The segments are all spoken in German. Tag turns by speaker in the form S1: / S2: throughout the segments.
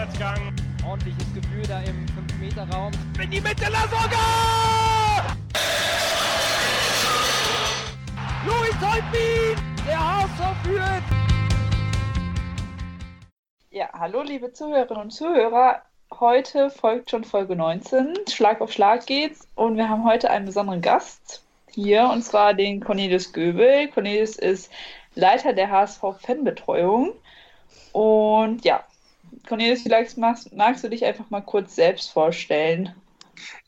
S1: Vorwärtsgang.
S2: Ordentliches Gefühl da im 5-Meter-Raum.
S1: In die Mitte, Lasogga!
S2: Louis Holtbein! Der HSV führt!
S3: Ja, hallo liebe Zuhörerinnen und Zuhörer. Heute folgt schon Folge 19. Schlag auf Schlag geht's. Und wir haben heute einen besonderen Gast hier, und zwar den Cornelius Göbel. Cornelius ist Leiter der HSV-Fanbetreuung. Und ja, Cornelius, vielleicht magst, magst, du dich einfach mal kurz selbst vorstellen.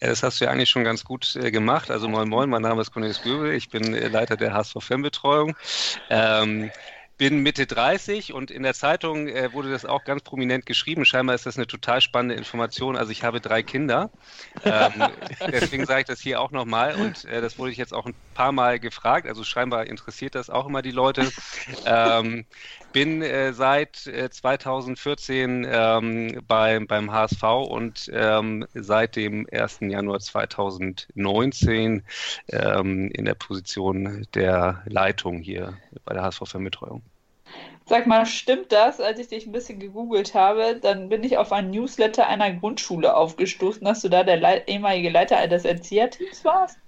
S4: Ja, das hast du ja eigentlich schon ganz gut äh, gemacht. Also moin moin, mein Name ist Cornelius Göbel, ich bin äh, Leiter der HSV-Fanbetreuung. Ähm, bin Mitte 30 und in der Zeitung äh, wurde das auch ganz prominent geschrieben. Scheinbar ist das eine total spannende Information. Also ich habe drei Kinder. Ähm, deswegen sage ich das hier auch nochmal und äh, das wurde ich jetzt auch ein paar Mal gefragt. Also scheinbar interessiert das auch immer die Leute. Ähm, bin äh, seit 2014 äh, ähm, bei, beim HSV und ähm, seit dem 1. Januar 2019 ähm, in der Position der Leitung hier bei der HSV-Fanbetreuung.
S3: Sag mal, stimmt das? Als ich dich ein bisschen gegoogelt habe, dann bin ich auf einen Newsletter einer Grundschule aufgestoßen, dass du da der Le ehemalige Leiter des Erzieherteams warst?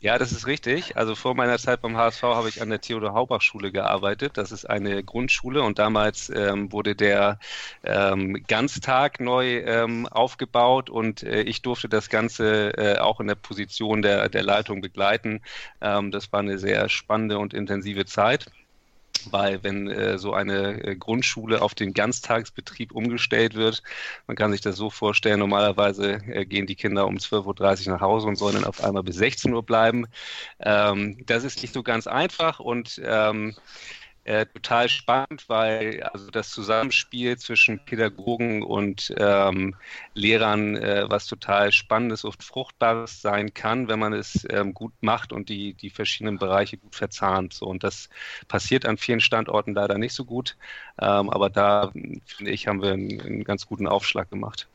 S4: Ja, das ist richtig. Also vor meiner Zeit beim HSV habe ich an der Theodor-Haubach-Schule gearbeitet. Das ist eine Grundschule und damals ähm, wurde der ähm, Ganztag neu ähm, aufgebaut und äh, ich durfte das Ganze äh, auch in der Position der, der Leitung begleiten. Ähm, das war eine sehr spannende und intensive Zeit weil wenn äh, so eine äh, Grundschule auf den Ganztagsbetrieb umgestellt wird, man kann sich das so vorstellen, normalerweise äh, gehen die Kinder um 12.30 Uhr nach Hause und sollen dann auf einmal bis 16 Uhr bleiben. Ähm, das ist nicht so ganz einfach und ähm, äh, total spannend, weil also das Zusammenspiel zwischen Pädagogen und ähm, Lehrern äh, was total Spannendes und Fruchtbares sein kann, wenn man es ähm, gut macht und die, die verschiedenen Bereiche gut verzahnt. So, und das passiert an vielen Standorten leider nicht so gut, ähm, aber da, finde ich, haben wir einen, einen ganz guten Aufschlag gemacht.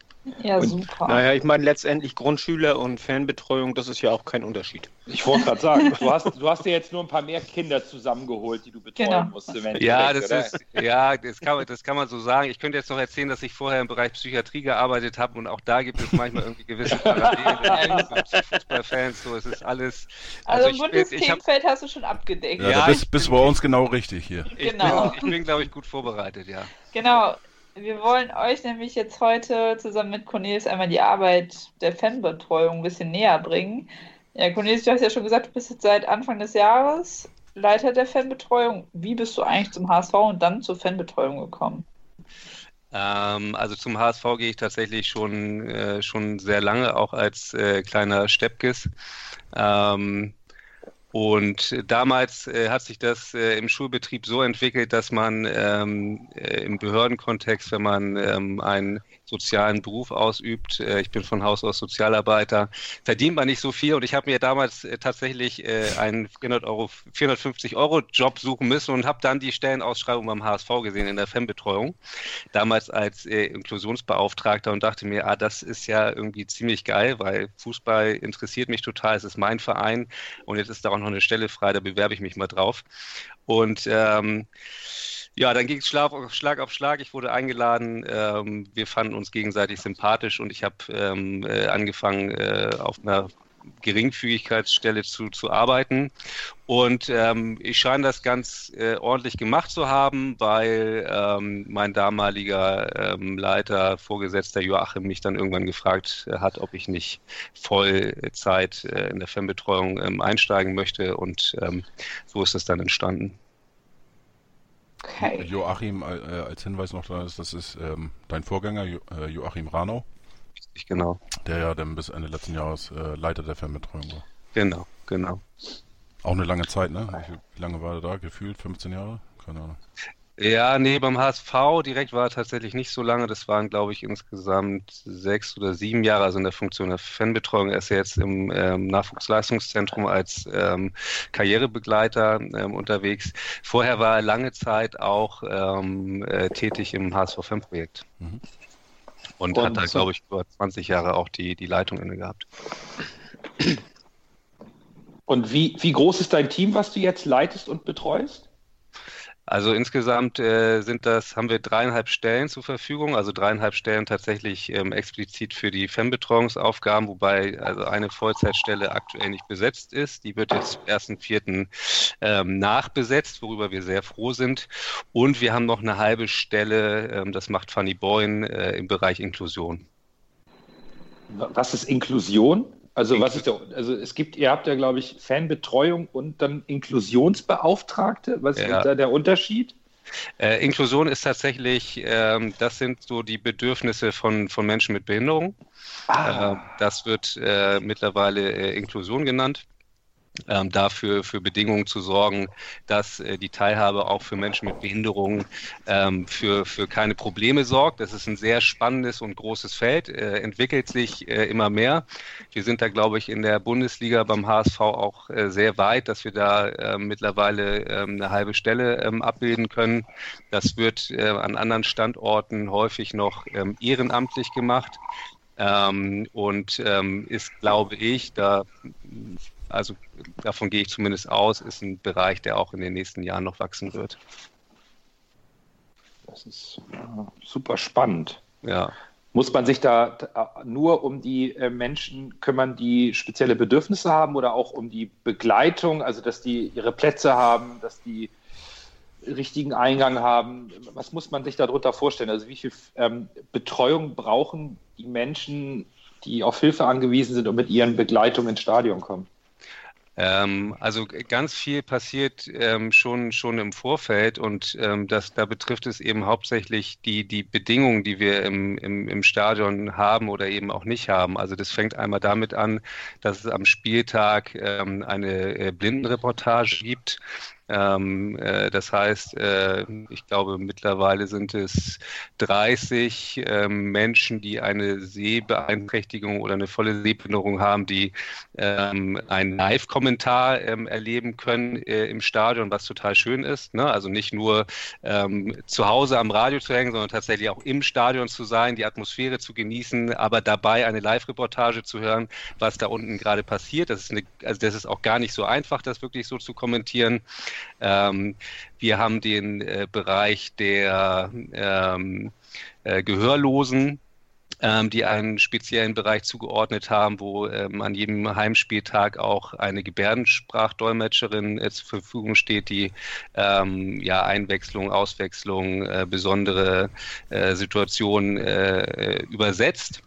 S3: Ja, und, super.
S5: Naja, ich meine, letztendlich Grundschüler und Fanbetreuung, das ist ja auch kein Unterschied.
S6: Ich wollte gerade sagen, du hast, du hast dir jetzt nur ein paar mehr Kinder zusammengeholt, die du betreuen genau. musst.
S4: Ja, das ist, ja das, kann, das kann man so sagen. Ich könnte jetzt noch erzählen, dass ich vorher im Bereich Psychiatrie gearbeitet habe und auch da gibt es manchmal irgendwie gewisse Parallelen Fußballfans. So, es ist alles.
S3: Also, also im Bundesthemenfeld hast du schon abgedeckt.
S7: Ja, ja bist, bist bei uns genau richtig hier.
S4: Genau. Ich bin, bin glaube ich, gut vorbereitet, ja.
S3: Genau. Wir wollen euch nämlich jetzt heute zusammen mit Cornelis einmal die Arbeit der Fanbetreuung ein bisschen näher bringen. Ja, Cornelis, du hast ja schon gesagt, du bist jetzt seit Anfang des Jahres Leiter der Fanbetreuung. Wie bist du eigentlich zum HSV und dann zur Fanbetreuung gekommen?
S4: Ähm, also zum HSV gehe ich tatsächlich schon, äh, schon sehr lange, auch als äh, kleiner Steppkes. Ähm, und damals äh, hat sich das äh, im Schulbetrieb so entwickelt, dass man ähm, äh, im Behördenkontext, wenn man ähm, ein sozialen Beruf ausübt. Äh, ich bin von Haus aus Sozialarbeiter. Verdient man nicht so viel und ich habe mir damals äh, tatsächlich äh, einen 400 Euro, 450 Euro Job suchen müssen und habe dann die Stellenausschreibung beim HSV gesehen in der Fanbetreuung. Damals als Inklusionsbeauftragter und dachte mir, ah, das ist ja irgendwie ziemlich geil, weil Fußball interessiert mich total. Es ist mein Verein und jetzt ist da auch noch eine Stelle frei, da bewerbe ich mich mal drauf. Und ähm, ja, dann ging es Schlag, auf Schlag. Ich wurde eingeladen. Ähm, wir fanden uns gegenseitig sympathisch und ich habe ähm, äh, angefangen, äh, auf einer Geringfügigkeitsstelle zu, zu arbeiten. Und ähm, ich scheine das ganz äh, ordentlich gemacht zu haben, weil ähm, mein damaliger ähm, Leiter, Vorgesetzter Joachim, mich dann irgendwann gefragt äh, hat, ob ich nicht Vollzeit äh, in der Fernbetreuung ähm, einsteigen möchte. Und ähm, so ist es dann entstanden.
S7: Okay. Joachim, äh, als Hinweis noch da ist, das ist ähm, dein Vorgänger, jo äh, Joachim Ranau.
S4: Richtig, genau.
S7: Der ja dann bis Ende letzten Jahres äh, Leiter der Fernbetreuung war.
S4: Genau, genau.
S7: Auch eine lange Zeit, ne? Wie lange war er da? Gefühlt 15 Jahre? Keine Ahnung.
S4: Ja, nee, beim HSV direkt war er tatsächlich nicht so lange. Das waren, glaube ich, insgesamt sechs oder sieben Jahre, also in der Funktion der Fanbetreuung. Er ist ja jetzt im ähm, Nachwuchsleistungszentrum als ähm, Karrierebegleiter ähm, unterwegs. Vorher war er lange Zeit auch ähm, äh, tätig im HSV-Fan-Projekt. Mhm. Und, Und, hat da, glaube ich, über 20 Jahre auch die, die Leitung inne gehabt.
S6: Und wie, wie groß ist dein Team, was du jetzt leitest und betreust?
S4: Also insgesamt äh, sind das, haben wir dreieinhalb Stellen zur Verfügung, also dreieinhalb Stellen tatsächlich ähm, explizit für die Fernbetreuungsaufgaben, wobei also eine Vollzeitstelle aktuell nicht besetzt ist. Die wird jetzt ersten Vierten ähm, nachbesetzt, worüber wir sehr froh sind. Und wir haben noch eine halbe Stelle, ähm, das macht Fanny Boyne äh, im Bereich Inklusion.
S6: Was ist Inklusion? Also was ist der, also es gibt, ihr habt ja, glaube ich, Fanbetreuung und dann Inklusionsbeauftragte. Was ja. ist da der Unterschied?
S4: Äh, Inklusion ist tatsächlich, ähm, das sind so die Bedürfnisse von, von Menschen mit Behinderung. Ah. Äh, das wird äh, mittlerweile äh, Inklusion genannt ähm, dafür für Bedingungen zu sorgen, dass äh, die Teilhabe auch für Menschen mit Behinderungen ähm, für, für keine Probleme sorgt. Das ist ein sehr spannendes und großes Feld, äh, entwickelt sich äh, immer mehr. Wir sind da, glaube ich, in der Bundesliga beim HSV auch äh, sehr weit, dass wir da ähm, mittlerweile ähm, eine halbe Stelle ähm, abbilden können. Das wird äh, an anderen Standorten häufig noch ehrenamtlich gemacht. Ähm, und ähm, ist, glaube ich, da also davon gehe ich zumindest aus, ist ein Bereich, der auch in den nächsten Jahren noch wachsen wird.
S6: Das ist super spannend.
S4: Ja.
S6: Muss man sich da nur um die äh, Menschen kümmern, die spezielle Bedürfnisse haben oder auch um die Begleitung, also dass die ihre Plätze haben, dass die richtigen Eingang haben? Was muss man sich darunter vorstellen? Also wie viel ähm, Betreuung brauchen die Menschen, die auf Hilfe angewiesen sind und mit ihren Begleitungen ins Stadion kommen?
S4: Ähm, also ganz viel passiert ähm, schon, schon im Vorfeld und ähm, das, da betrifft es eben hauptsächlich die, die Bedingungen, die wir im, im, im Stadion haben oder eben auch nicht haben. Also das fängt einmal damit an, dass es am Spieltag ähm, eine äh, Blindenreportage gibt ähm, äh, das heißt, äh, ich glaube, mittlerweile sind es 30 äh, Menschen, die eine Sehbeeinträchtigung oder eine volle Sehbehinderung haben, die ähm, einen Live-Kommentar ähm, erleben können äh, im Stadion, was total schön ist. Ne? Also nicht nur ähm, zu Hause am Radio zu hängen, sondern tatsächlich auch im Stadion zu sein, die Atmosphäre zu genießen, aber dabei eine Live-Reportage zu hören, was da unten gerade passiert. Das ist, eine, also das ist auch gar nicht so einfach, das wirklich so zu kommentieren. Ähm, wir haben den äh, Bereich der ähm, äh, Gehörlosen, ähm, die einen speziellen Bereich zugeordnet haben, wo ähm, an jedem Heimspieltag auch eine Gebärdensprachdolmetscherin äh, zur Verfügung steht, die ähm, ja Einwechslung, Auswechslung, äh, besondere äh, Situationen äh, übersetzt.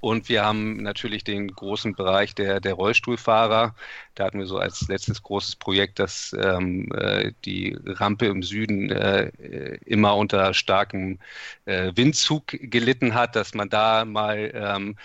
S4: Und wir haben natürlich den großen Bereich der, der Rollstuhlfahrer. Da hatten wir so als letztes großes Projekt, dass ähm, äh, die Rampe im Süden äh, immer unter starkem äh, Windzug gelitten hat, dass man da mal ähm,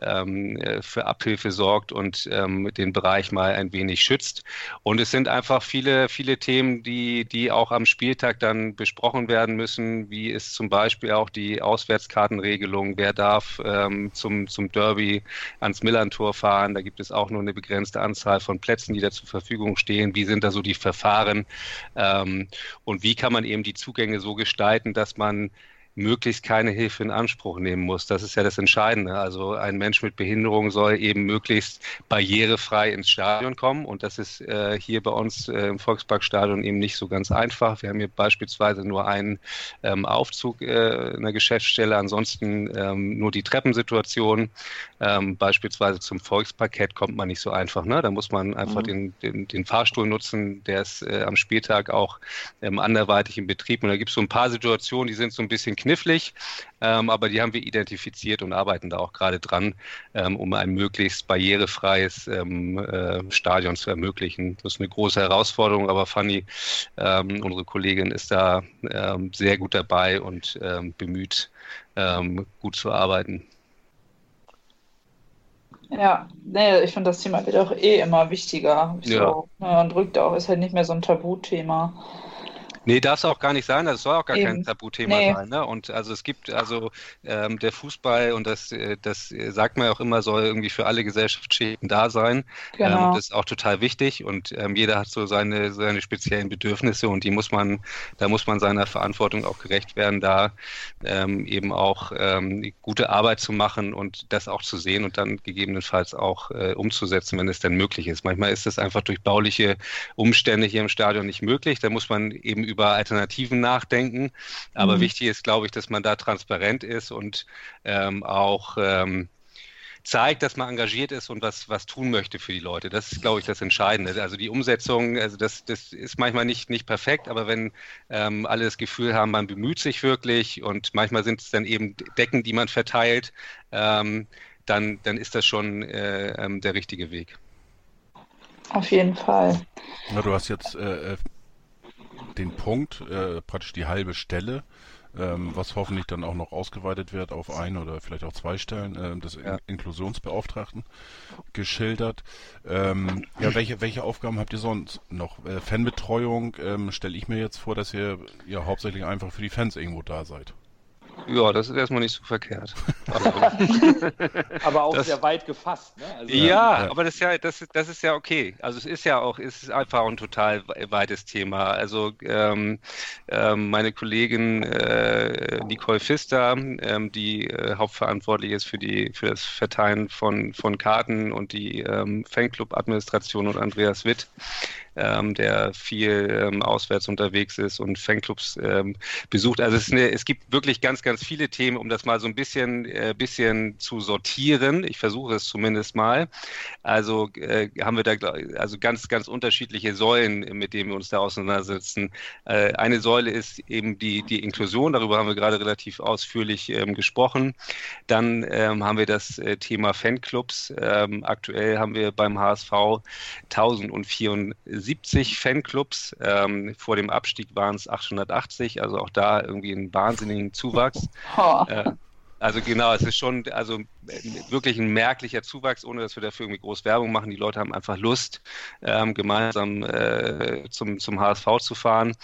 S4: ähm, für Abhilfe sorgt und ähm, den Bereich mal ein wenig schützt. Und es sind einfach viele, viele Themen, die, die auch am Spieltag dann besprochen werden müssen, wie ist zum Beispiel auch die Auswärtskartenregelung, wer darf ähm, zum, Derby ans Millantor fahren. Da gibt es auch nur eine begrenzte Anzahl von Plätzen, die da zur Verfügung stehen. Wie sind da so die Verfahren? Ähm, und wie kann man eben die Zugänge so gestalten, dass man möglichst keine Hilfe in Anspruch nehmen muss. Das ist ja das Entscheidende. Also ein Mensch mit Behinderung soll eben möglichst barrierefrei ins Stadion kommen und das ist äh, hier bei uns äh, im Volksparkstadion eben nicht so ganz einfach. Wir haben hier beispielsweise nur einen ähm, Aufzug äh, in der Geschäftsstelle, ansonsten ähm, nur die Treppensituation. Ähm, beispielsweise zum Volksparkett kommt man nicht so einfach. Ne? Da muss man einfach mhm. den, den, den, Fahrstuhl nutzen, der ist äh, am Spieltag auch ähm, anderweitig in Betrieb. Und da gibt es so ein paar Situationen, die sind so ein bisschen knifflig, ähm, aber die haben wir identifiziert und arbeiten da auch gerade dran, ähm, um ein möglichst barrierefreies ähm, äh, Stadion zu ermöglichen. Das ist eine große Herausforderung, aber Fanny, ähm, unsere Kollegin, ist da ähm, sehr gut dabei und ähm, bemüht, gut zu arbeiten.
S3: Ja, nee, ich finde, das Thema wird auch eh immer wichtiger.
S4: Ja. So,
S3: ne, und rückt auch, ist halt nicht mehr so ein Tabuthema.
S4: Nee, darf es auch gar nicht sein. Das soll auch gar Eben. kein Tabuthema nee. sein. Ne? Und also es gibt also ähm, der Fußball und das, äh, das sagt man ja auch immer, soll irgendwie für alle Gesellschaftsschichten da sein. Genau. Ähm, das ist auch total wichtig und ähm, jeder hat so seine, seine speziellen Bedürfnisse und die muss man, da muss man seiner Verantwortung auch gerecht werden, da ähm, eben auch ähm, gute Arbeit zu machen und das auch zu sehen und dann gegebenenfalls auch äh, umzusetzen, wenn es denn möglich ist. Manchmal ist es einfach durch bauliche Umstände hier im Stadion nicht möglich. Da muss man eben über Alternativen nachdenken. Aber
S3: Mhm.
S4: wichtig ist, glaube ich, dass man da transparent ist und ähm, auch ähm, zeigt, dass man engagiert ist und was, was tun möchte für die Leute. Das ist, glaube ich, das Entscheidende. Also die Umsetzung, also das, das ist manchmal nicht, nicht perfekt, aber wenn ähm, alle das Gefühl haben, man bemüht sich wirklich und manchmal sind es dann eben Decken, die man verteilt, ähm, dann, dann ist das schon äh, ähm, der richtige Weg.
S3: Auf jeden Fall.
S7: Na, du hast jetzt äh, äh, den Punkt, äh, praktisch die halbe Stelle, ähm, was hoffentlich dann auch noch ausgeweitet wird auf ein oder vielleicht auch zwei Stellen äh, des. In Inklusionsbeauftragten geschildert. Ähm, ja, welche, welche Aufgaben habt ihr sonst noch? Äh, Fanbetreuung ähm, stelle ich mir jetzt vor, dass ihr ja hauptsächlich einfach für die Fans irgendwo da seid.
S4: Ja, das ist erstmal nicht so verkehrt.
S6: Aber auch
S4: Das-
S6: sehr weit gefasst. Ne? Also,
S4: Ja,
S7: Ja.
S4: aber das ist ja, das, ist- das ist ja okay. Also es ist ja auch, es ist einfach ein total we- weites Thema. Also ähm, ähm, meine Kollegin äh, Nicole Pfister, ähm, die äh, hauptverantwortlich ist für die für das Verteilen von von Karten und die ähm, Fanclub-Administration und Andreas Witt, ähm, der viel ähm, auswärts unterwegs ist und Fanclubs ähm, besucht. Also es, ist eine, es gibt wirklich ganz, ganz viele Themen, um das mal so ein bisschen, äh, bisschen zu sortieren. Ich versuche es zumindest mal. Also äh, haben wir da also ganz, ganz unterschiedliche Säulen, mit denen wir uns da auseinandersetzen. Äh, eine Säule ist eben die, die Inklusion, darüber haben wir gerade relativ ausführlich ähm, gesprochen. Dann ähm, haben wir das äh, Thema Fanclubs. Ähm, aktuell haben wir beim HSV 1074 Fanclubs. Ähm, vor dem Abstieg waren es 880, also auch da irgendwie einen wahnsinnigen Zuwachs.
S3: Oh.
S4: Äh, also genau, es ist schon also äh, wirklich ein merklicher Zuwachs, ohne dass wir dafür irgendwie groß Werbung machen. Die Leute haben einfach Lust, ähm, gemeinsam äh, zum, zum HSV zu fahren.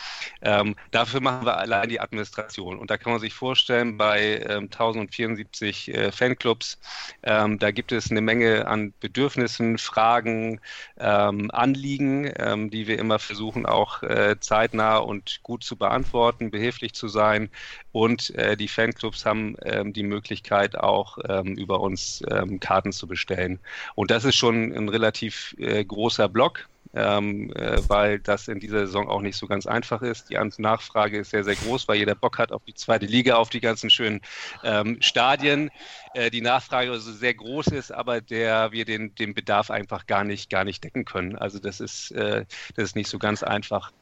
S4: Ähm, dafür machen wir allein die Administration. Und da kann man sich vorstellen, bei ähm, 1074 äh, Fanclubs, ähm, da gibt es eine Menge an Bedürfnissen, Fragen, ähm, Anliegen, ähm, die wir immer versuchen auch äh, zeitnah und gut zu beantworten, behilflich zu sein. Und äh, die Fanclubs haben die Möglichkeit auch ähm, über uns ähm, Karten zu bestellen. Und das ist schon ein relativ äh, großer Block. Ähm, äh, weil das in dieser Saison auch nicht so ganz einfach ist. Die Nachfrage ist sehr, sehr groß, weil jeder Bock hat auf die zweite Liga, auf die ganzen schönen ähm, Stadien. Äh, die Nachfrage also sehr groß ist, aber der wir den, den Bedarf einfach gar nicht, gar nicht decken können. Also das ist, äh, das ist nicht so ganz einfach.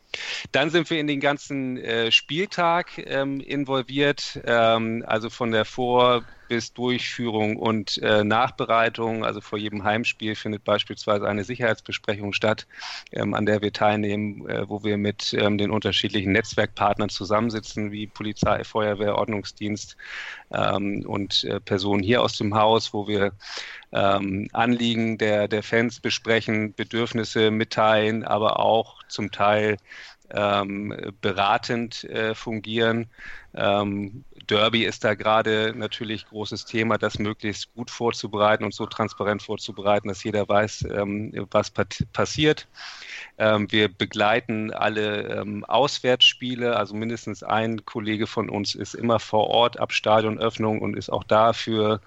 S4: Dann sind wir in den ganzen äh, Spieltag ähm, involviert, ähm, also von der Vor- bis Durchführung und äh, Nachbereitung. Also vor jedem Heimspiel findet beispielsweise eine Sicherheitsbesprechung statt, ähm, an der wir teilnehmen, äh, wo wir mit ähm, den unterschiedlichen Netzwerkpartnern zusammensitzen, wie Polizei, Feuerwehr, Ordnungsdienst ähm, und äh, Personen hier aus dem Haus, wo wir ähm, Anliegen der, der Fans besprechen, Bedürfnisse mitteilen, aber auch zum Teil ähm, beratend äh, fungieren. Ähm, Derby ist da gerade natürlich großes Thema, das möglichst gut vorzubereiten und so transparent vorzubereiten, dass jeder weiß, ähm, was passiert. Ähm, wir begleiten alle ähm, Auswärtsspiele, also mindestens ein Kollege von uns ist immer vor Ort ab Stadionöffnung und ist auch da für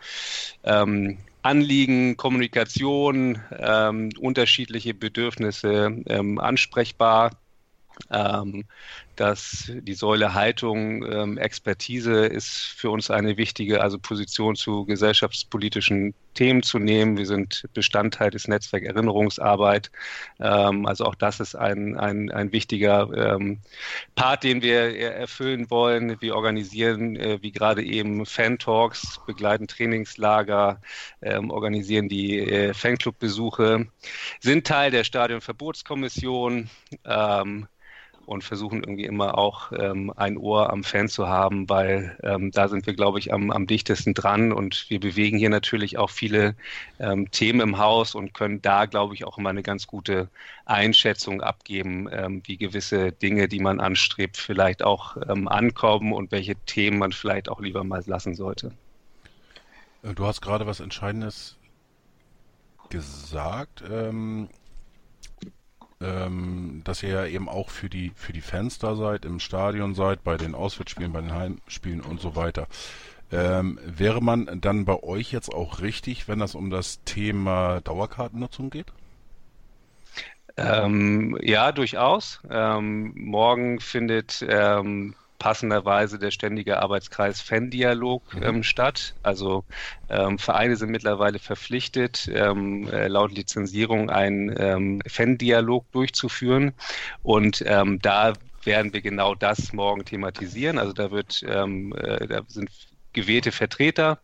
S4: ähm, Anliegen, Kommunikation, ähm, unterschiedliche Bedürfnisse ansprechbar. Ähm, dass die Säule Haltung, ähm, Expertise ist für uns eine wichtige, also Position zu gesellschaftspolitischen Themen zu nehmen. Wir sind Bestandteil des Netzwerk Erinnerungsarbeit. Ähm, also auch das ist ein, ein, ein wichtiger ähm, Part, den wir erfüllen wollen. Wir organisieren, äh, wie gerade eben, Fan-Talks, begleiten Trainingslager, ähm, organisieren die äh, Fanclub-Besuche, sind Teil der Stadionverbotskommission. Ähm, und versuchen irgendwie immer auch ähm, ein Ohr am Fan zu haben, weil ähm, da sind wir, glaube ich, am, am dichtesten dran und wir bewegen hier natürlich auch viele ähm, Themen im Haus und können da, glaube ich, auch immer eine ganz gute Einschätzung abgeben, ähm, wie gewisse Dinge, die man anstrebt, vielleicht auch ähm, ankommen und welche Themen man vielleicht auch lieber mal lassen sollte.
S7: Äh, Du hast gerade was Entscheidendes gesagt. Ähm, ähm, dass ihr ja eben auch für die für die Fans da seid, im Stadion seid, bei den Auswärtsspielen, bei den Heimspielen und so weiter. Ähm, wäre man dann bei euch jetzt auch richtig, wenn das um das Thema Dauerkartennutzung geht?
S4: Ähm, ja, durchaus. Ähm, morgen findet ähm, passenderweise der ständige Arbeitskreis Fan-Dialog mhm. ähm, statt. Also ähm, Vereine sind mittlerweile verpflichtet, ähm, äh, laut Lizenzierung einen ähm, Fan-Dialog durchzuführen. Und ähm, da werden wir genau das morgen thematisieren. Also da wird, ähm, äh, da sind gewählte Vertreter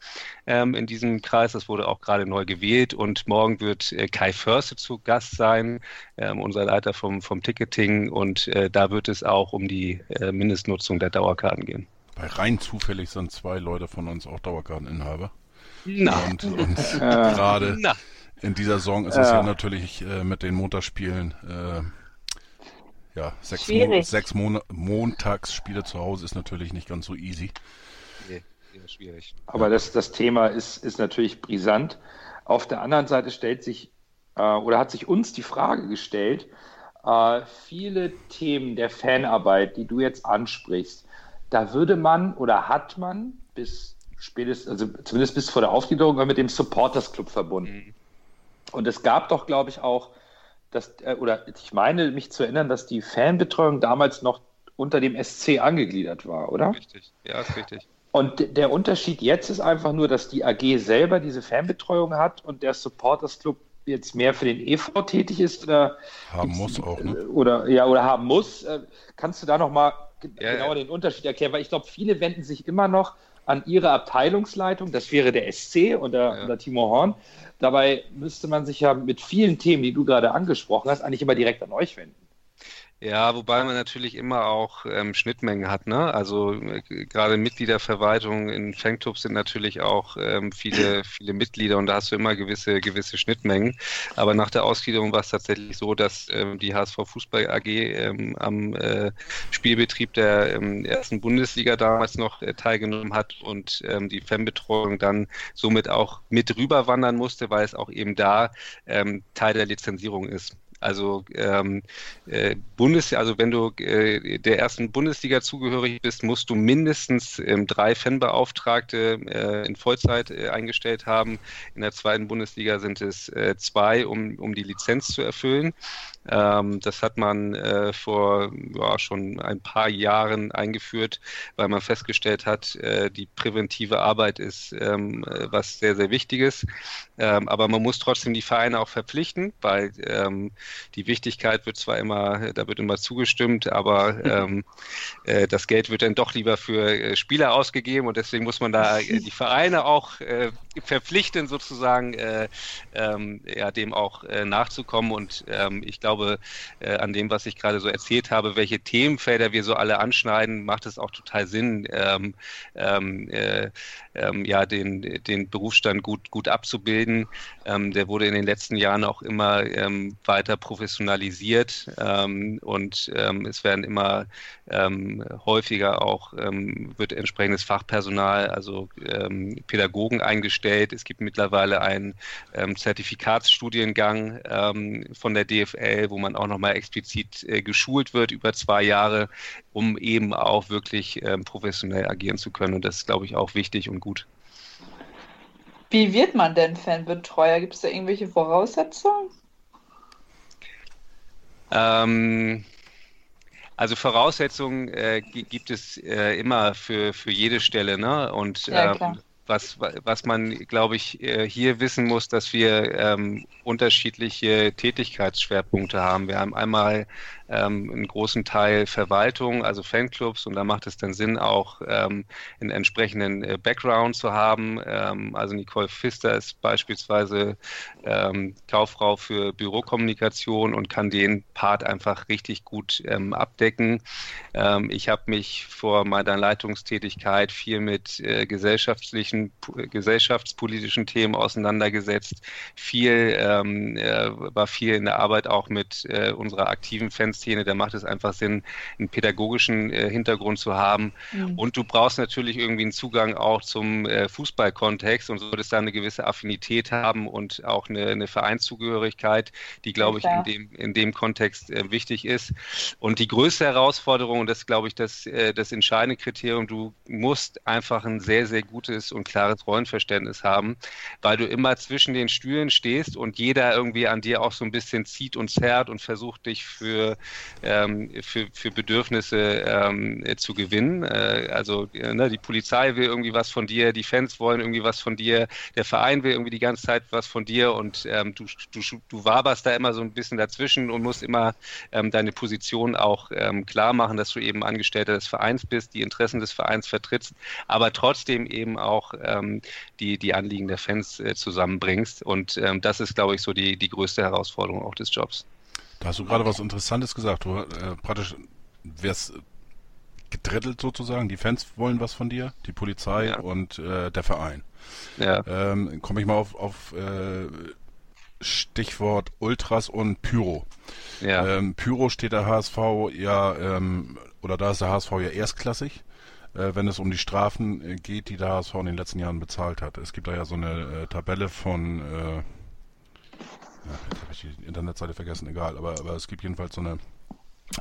S4: ähm, in diesem Kreis. Das wurde auch gerade neu gewählt und morgen wird äh, Kai Förste zu Gast sein, ähm, unser Leiter vom, vom Ticketing und äh, da wird es auch um die äh, Mindestnutzung der Dauerkarten gehen.
S7: Bei rein zufällig sind zwei Leute von uns auch Dauerkarteninhaber.
S4: Na.
S7: Und, und gerade in dieser Saison ist es ja natürlich äh, mit den Montagsspielen äh, ja, sechs, Mo sechs Mon Montagsspiele zu Hause ist natürlich nicht ganz so easy
S6: schwierig. Aber das, das Thema ist, ist natürlich brisant. Auf der anderen Seite stellt sich äh, oder hat sich uns die Frage gestellt, äh, viele Themen der Fanarbeit, die du jetzt ansprichst, da würde man oder hat man bis spätestens, also zumindest bis vor der Aufgliederung mit dem Supporters Club verbunden. Mhm. Und es gab doch, glaube ich, auch, dass, äh, oder ich meine mich zu erinnern, dass die Fanbetreuung damals noch unter dem SC angegliedert war, oder?
S4: Richtig, ja, ist richtig.
S6: Und der Unterschied jetzt ist einfach nur, dass die AG selber diese Fanbetreuung hat und der Supporters Club jetzt mehr für den EV tätig ist oder
S7: haben muss auch, ne?
S6: Oder ja, oder haben muss. Äh, kannst du da nochmal ja, genauer ja. den Unterschied erklären? Weil ich glaube, viele wenden sich immer noch an ihre Abteilungsleitung, das wäre der SC oder, ja. oder Timo Horn. Dabei müsste man sich ja mit vielen Themen, die du gerade angesprochen hast, eigentlich immer direkt an euch wenden.
S4: Ja, wobei man natürlich immer auch ähm, Schnittmengen hat. Ne? Also äh, gerade Mitgliederverwaltung in Fanclubs sind natürlich auch ähm, viele, viele Mitglieder und da hast du immer gewisse, gewisse Schnittmengen. Aber nach der Ausgliederung war es tatsächlich so, dass ähm, die HSV Fußball AG ähm, am äh, Spielbetrieb der ähm, ersten Bundesliga damals noch äh, teilgenommen hat und ähm, die Fanbetreuung dann somit auch mit rüberwandern musste, weil es auch eben da ähm, Teil der Lizenzierung ist. Also ähm, äh, Bundes, also wenn du äh, der ersten Bundesliga zugehörig bist, musst du mindestens ähm, drei Fanbeauftragte äh, in Vollzeit äh, eingestellt haben. In der zweiten Bundesliga sind es äh, zwei, um, um die Lizenz zu erfüllen. Ähm, das hat man äh, vor ja, schon ein paar Jahren eingeführt, weil man festgestellt hat, die präventive Arbeit ist ähm, was sehr, sehr Wichtiges. Ähm, aber man muss trotzdem die Vereine auch verpflichten, weil ähm, die Wichtigkeit wird zwar immer, da wird immer zugestimmt, aber ähm, äh, das Geld wird dann doch lieber für äh, Spieler ausgegeben und deswegen muss man da äh, die Vereine auch äh, verpflichten, sozusagen äh, ähm, ja, dem auch äh, nachzukommen. Und ähm, ich glaube, an dem, was ich gerade so erzählt habe, welche Themenfelder wir so alle anschneiden, macht es auch total Sinn, ähm, ähm, ja, den, den Berufsstand gut, gut abzubilden. der wurde in den letzten Jahren auch immer weiter professionalisiert ähm, und ähm, es werden immer ähm, häufiger auch ähm, wird entsprechendes Fachpersonal, also ähm, Pädagogen eingestellt. Es gibt mittlerweile einen Zertifikatsstudiengang von der DFL, wo man auch nochmal explizit äh, geschult wird über zwei Jahre, um eben auch wirklich professionell agieren zu können. Und das ist, glaube ich, auch wichtig und gut.
S3: Wie wird man denn Fanbetreuer? Gibt es da irgendwelche Voraussetzungen?
S4: Ähm, also Voraussetzungen äh, gibt es äh, immer für, für jede Stelle, ne? Und ja, ähm, was, was man, glaube ich, äh, hier wissen muss, dass wir ähm, unterschiedliche Tätigkeitsschwerpunkte haben. Wir haben einmal ähm, einen großen Teil Verwaltung, also Fanclubs, und da macht es dann Sinn, auch ähm, einen entsprechenden äh, Background zu haben. Ähm, also Nicole Pfister ist beispielsweise ähm, Kauffrau für Bürokommunikation und kann den Part einfach richtig gut ähm, abdecken. Ähm, ich habe mich vor meiner Leitungstätigkeit viel mit äh, gesellschaftlichen, gesellschaftspolitischen Themen auseinandergesetzt, viel, ähm, äh, war viel in der Arbeit auch mit äh, unserer aktiven Fans Fanszene, da macht es einfach Sinn, einen pädagogischen äh, Hintergrund zu haben. Mhm. Und du brauchst natürlich irgendwie einen Zugang auch zum äh, Fußballkontext und solltest da eine gewisse Affinität haben und auch eine, eine Vereinszugehörigkeit, die, glaube ich, in dem, in dem Kontext äh, wichtig ist. Und die größte Herausforderung, und das glaube ich, das, äh, das entscheidende Kriterium, du musst einfach ein sehr, sehr gutes und klares Rollenverständnis haben, weil du immer zwischen den Stühlen stehst und jeder irgendwie an dir auch so ein bisschen zieht und zerrt und versucht, dich für, ähm, für, für Bedürfnisse ähm, zu gewinnen. Äh, also äh, ne, die Polizei will irgendwie was von dir, die Fans wollen irgendwie was von dir, der Verein will irgendwie die ganze Zeit was von dir und ähm, du, du, du waberst da immer so ein bisschen dazwischen und musst immer ähm, deine Position auch ähm, klar machen, dass du eben Angestellter des Vereins bist, die Interessen des Vereins vertrittst, aber trotzdem eben auch ähm, die, die Anliegen der Fans äh, zusammenbringst. Und das ist, glaube ich, so die, die größte Herausforderung auch des Jobs.
S7: Da hast du gerade was Interessantes gesagt. Du äh, praktisch wärst gedrittelt sozusagen. Die Fans wollen was von dir, die Polizei ja. und äh, der Verein. Ja. Ähm, Komme ich mal auf, auf äh, Stichwort Ultras und Pyro. Ja. Ähm, Pyro steht der HSV ja, ähm, oder da ist der HSV ja erstklassig, äh, wenn es um die Strafen äh, geht, die der HSV in den letzten Jahren bezahlt hat. Es gibt da ja so eine äh, Tabelle von äh, jetzt habe ich die Internetseite vergessen, egal, aber, aber es gibt jedenfalls so eine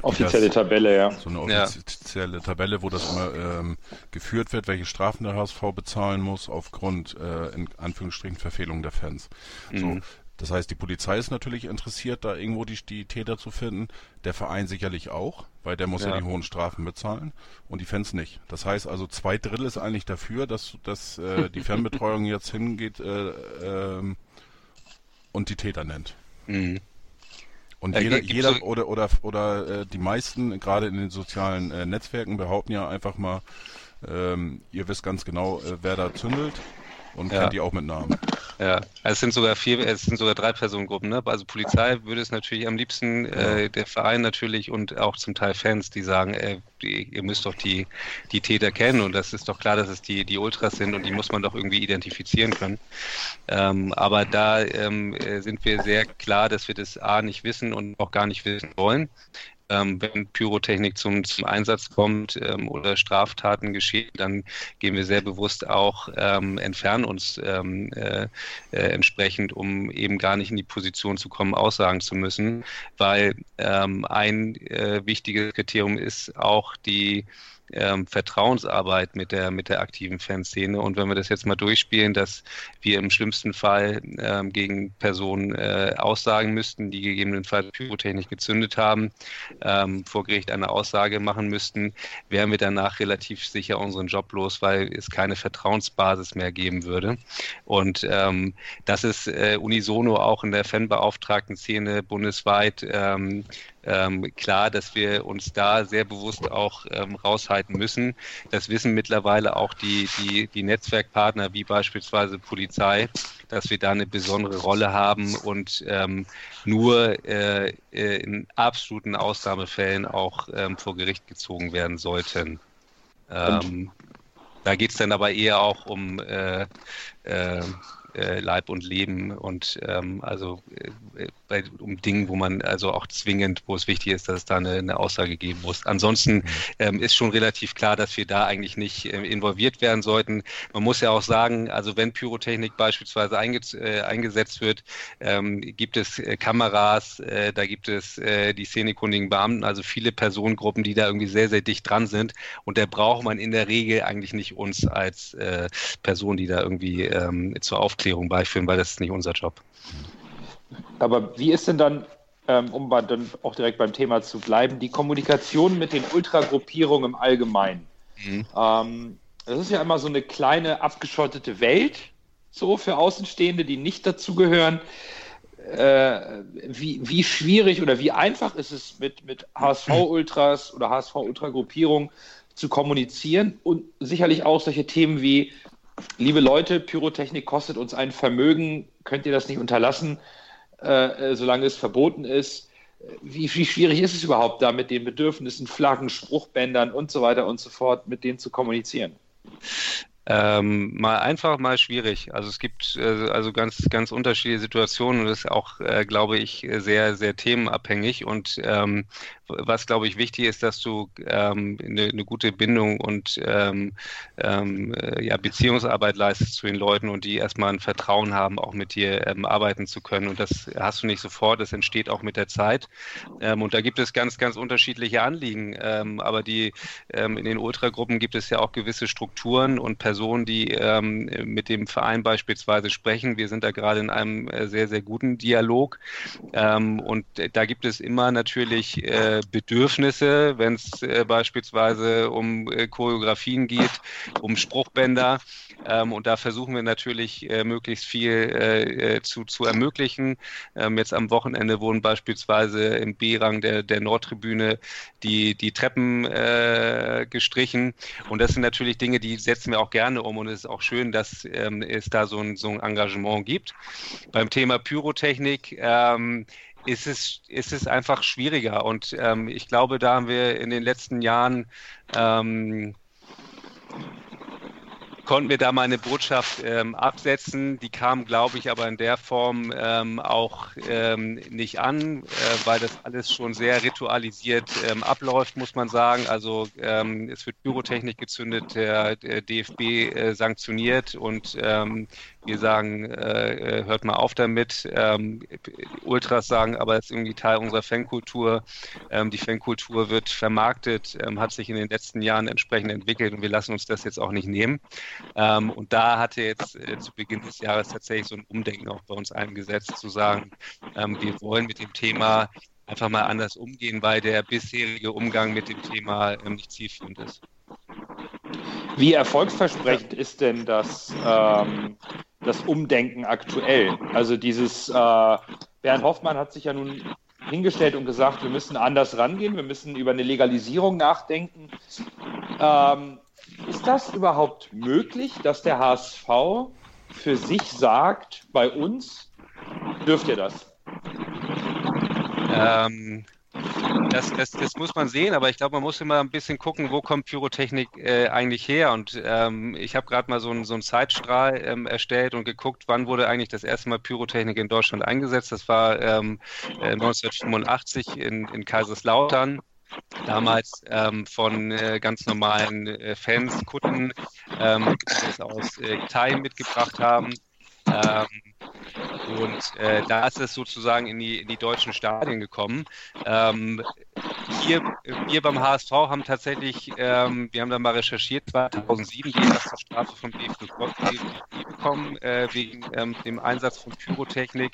S6: Offizielle das, Tabelle, ja.
S7: So eine offizielle ja. Tabelle, wo das immer ähm, geführt wird, welche Strafen der HSV bezahlen muss aufgrund äh, in Anführungsstrichen Verfehlung der Fans. Mhm. So, das heißt, die Polizei ist natürlich interessiert, da irgendwo die, die Täter zu finden. Der Verein sicherlich auch, weil der muss ja. ja. die hohen Strafen bezahlen und die Fans nicht. Das heißt also, zwei Drittel ist eigentlich dafür, dass, dass äh, die Fanbetreuung jetzt hingeht äh, ähm, und die Täter nennt. Mhm. Und äh, jeder, jeder so oder oder oder äh, die meisten, gerade in den sozialen äh, Netzwerken, behaupten ja einfach mal, ähm, ihr wisst ganz genau, äh, wer da zündelt und ja. kennt die auch mit Namen.
S4: Ja, also es sind sogar vier, es sind sogar drei Personengruppen. Ne? Also Polizei würde es natürlich am liebsten, äh, der Verein natürlich und auch zum Teil Fans, die sagen, äh, die, ihr müsst doch die, die Täter kennen und das ist doch klar, dass es die, die Ultras sind und die muss man doch irgendwie identifizieren können. Ähm, aber da ähm, äh, sind wir sehr klar, dass wir das A nicht wissen und auch gar nicht wissen wollen ähm, wenn Pyrotechnik zum, zum Einsatz kommt ähm, oder Straftaten geschehen, dann gehen wir sehr bewusst auch, ähm, entfernen uns ähm, äh, äh, entsprechend, um eben gar nicht in die Position zu kommen, Aussagen zu müssen, weil ähm, ein äh, wichtiges Kriterium ist auch die ähm, Vertrauensarbeit mit der, mit der aktiven Fanszene. Und wenn wir das jetzt mal durchspielen, dass wir im schlimmsten Fall ähm, gegen Personen äh, aussagen müssten, die gegebenenfalls Pyrotechnik gezündet haben, ähm, vor Gericht eine Aussage machen müssten, wären wir danach relativ sicher unseren Job los, weil es keine Vertrauensbasis mehr geben würde. Und ähm, das ist äh, unisono auch in der Fanbeauftragten Szene bundesweit ähm, klar, dass wir uns da sehr bewusst auch ähm, raushalten müssen. Das wissen mittlerweile auch die, die, die Netzwerkpartner wie beispielsweise Polizei, dass wir da eine besondere Rolle haben und ähm, nur äh, äh in absoluten Ausnahmefällen auch ähm, vor Gericht gezogen werden sollten. Ähm, da geht es dann aber eher auch um äh, äh, äh, Leib und Leben und ähm, also äh, bei, um Dingen, wo man also auch zwingend, wo es wichtig ist, dass es da eine, eine Aussage geben muss. Ansonsten mhm. ähm, ist schon relativ klar, dass wir da eigentlich nicht äh, involviert werden sollten. Man muss ja auch sagen, also wenn Pyrotechnik beispielsweise einge äh, eingesetzt wird, ähm, gibt es äh, Kameras, äh, da gibt es die szenekundigen Beamten, also viele Personengruppen, die da irgendwie sehr, sehr dicht dran sind und da braucht man in der Regel eigentlich nicht uns als Person, die da irgendwie ähm, zur Aufklärung Aufklärung beiführen, weil das ist nicht unser Job.
S6: Aber wie ist denn dann, ähm, um dann auch direkt beim Thema zu bleiben, die Kommunikation mit den Ultragruppierungen im Allgemeinen? Mhm. Ähm, das ist ja immer so eine kleine abgeschottete Welt, so für Außenstehende, die nicht dazugehören. Äh, wie, wie schwierig oder wie einfach ist es mit, mit HSV-Ultras oder HSV-Ultragruppierungen zu kommunizieren und sicherlich auch solche Themen wie liebe Leute, Pyrotechnik kostet uns ein Vermögen, könnt ihr das nicht unterlassen, äh, äh, solange es verboten ist. Wie, wie, schwierig ist es überhaupt, da mit den Bedürfnissen, Flaggen, Spruchbändern und so weiter und so fort, mit denen zu kommunizieren?
S4: Ähm, mal einfach, mal schwierig. Also es gibt äh, also ganz, ganz unterschiedliche Situationen und das ist auch, äh, glaube ich, sehr, sehr themenabhängig. Und ähm, was, glaube ich, wichtig ist, dass du ähm, eine, gute Bindung und ähm, ähm, äh, ja, Beziehungsarbeit leistest zu den Leuten und die erstmal ein Vertrauen haben, auch mit dir ähm, arbeiten zu können. Und das hast du nicht sofort, das entsteht auch mit der Zeit. Und da gibt es ganz, ganz unterschiedliche Anliegen. Aber die in den Ultragruppen gibt es ja auch gewisse Strukturen und Personen, die mit dem Verein beispielsweise sprechen. Wir sind da gerade in einem äh, sehr, sehr guten Dialog. und da gibt es immer natürlich äh, Bedürfnisse, wenn es äh, beispielsweise um äh, Choreografien geht, um Spruchbänder. Ähm, und da versuchen wir natürlich äh, möglichst viel äh, äh, zu, zu ermöglichen. Ähm, jetzt am Wochenende wurden beispielsweise im B-Rang der, der Nordtribüne die, die Treppen äh, gestrichen. Und das sind natürlich Dinge, die setzen wir auch gerne um. Und es ist auch schön, dass ähm, es da so ein, so ein Engagement gibt. Beim Thema Pyrotechnik ähm, ist es, ist es einfach schwieriger. Und ähm, ich glaube, da haben wir in den letzten Jahren ähm, konnten wir da mal eine Botschaft ähm, absetzen. Die kam, glaube ich, aber in der Form ähm, auch ähm, nicht an, äh, weil das alles schon sehr ritualisiert ähm, abläuft, muss man sagen. Also ähm, es wird Pyrotechnik gezündet, der, der DFB äh, sanktioniert und ähm, wir sagen, äh, äh, hört mal auf damit. Ähm, Ultras sagen, aber es ist irgendwie Teil unserer Fankultur. Ähm, die Fankultur wird vermarktet, ähm, hat sich in den letzten Jahren entsprechend entwickelt und wir lassen uns das jetzt auch nicht nehmen. Ähm, und da hatte jetzt äh, zu Beginn des Jahres tatsächlich so ein Umdenken auch bei uns eingesetzt, zu sagen, ähm, wir wollen mit dem Thema einfach mal anders umgehen, weil der bisherige Umgang mit dem Thema ähm, nicht zielführend ist.
S6: Wie erfolgsversprechend ist denn das, ähm, das Umdenken aktuell? Also dieses, äh, Bernd Hoffmann hat sich ja nun hingestellt und gesagt, wir müssen anders rangehen, wir müssen über eine Legalisierung nachdenken. Ähm, ist das überhaupt möglich, dass der HSV für sich sagt, bei uns dürft ihr das?
S4: Ähm, das, das, das, muss man sehen, aber ich glaube, man muss immer ein bisschen gucken, wo kommt Pyrotechnik äh, eigentlich her. Und ähm, ich habe gerade mal so, ein, so einen Zeitstrahl ähm, erstellt und geguckt, wann wurde eigentlich das erste Mal Pyrotechnik in Deutschland eingesetzt. Das war ähm, äh, 1985 in, in Kaiserslautern damals ähm, von äh, ganz normalen äh, Fans, Kunden, ähm, die das aus äh, Italien mitgebracht haben. Ähm, und äh, da ist es sozusagen in die, in die deutschen Stadien gekommen. Ähm, hier, wir beim HSV haben tatsächlich, ähm, wir haben da mal recherchiert, 2007 die erste Strafe vom BFD bekommen, äh, wegen ähm, dem Einsatz von Pyrotechnik.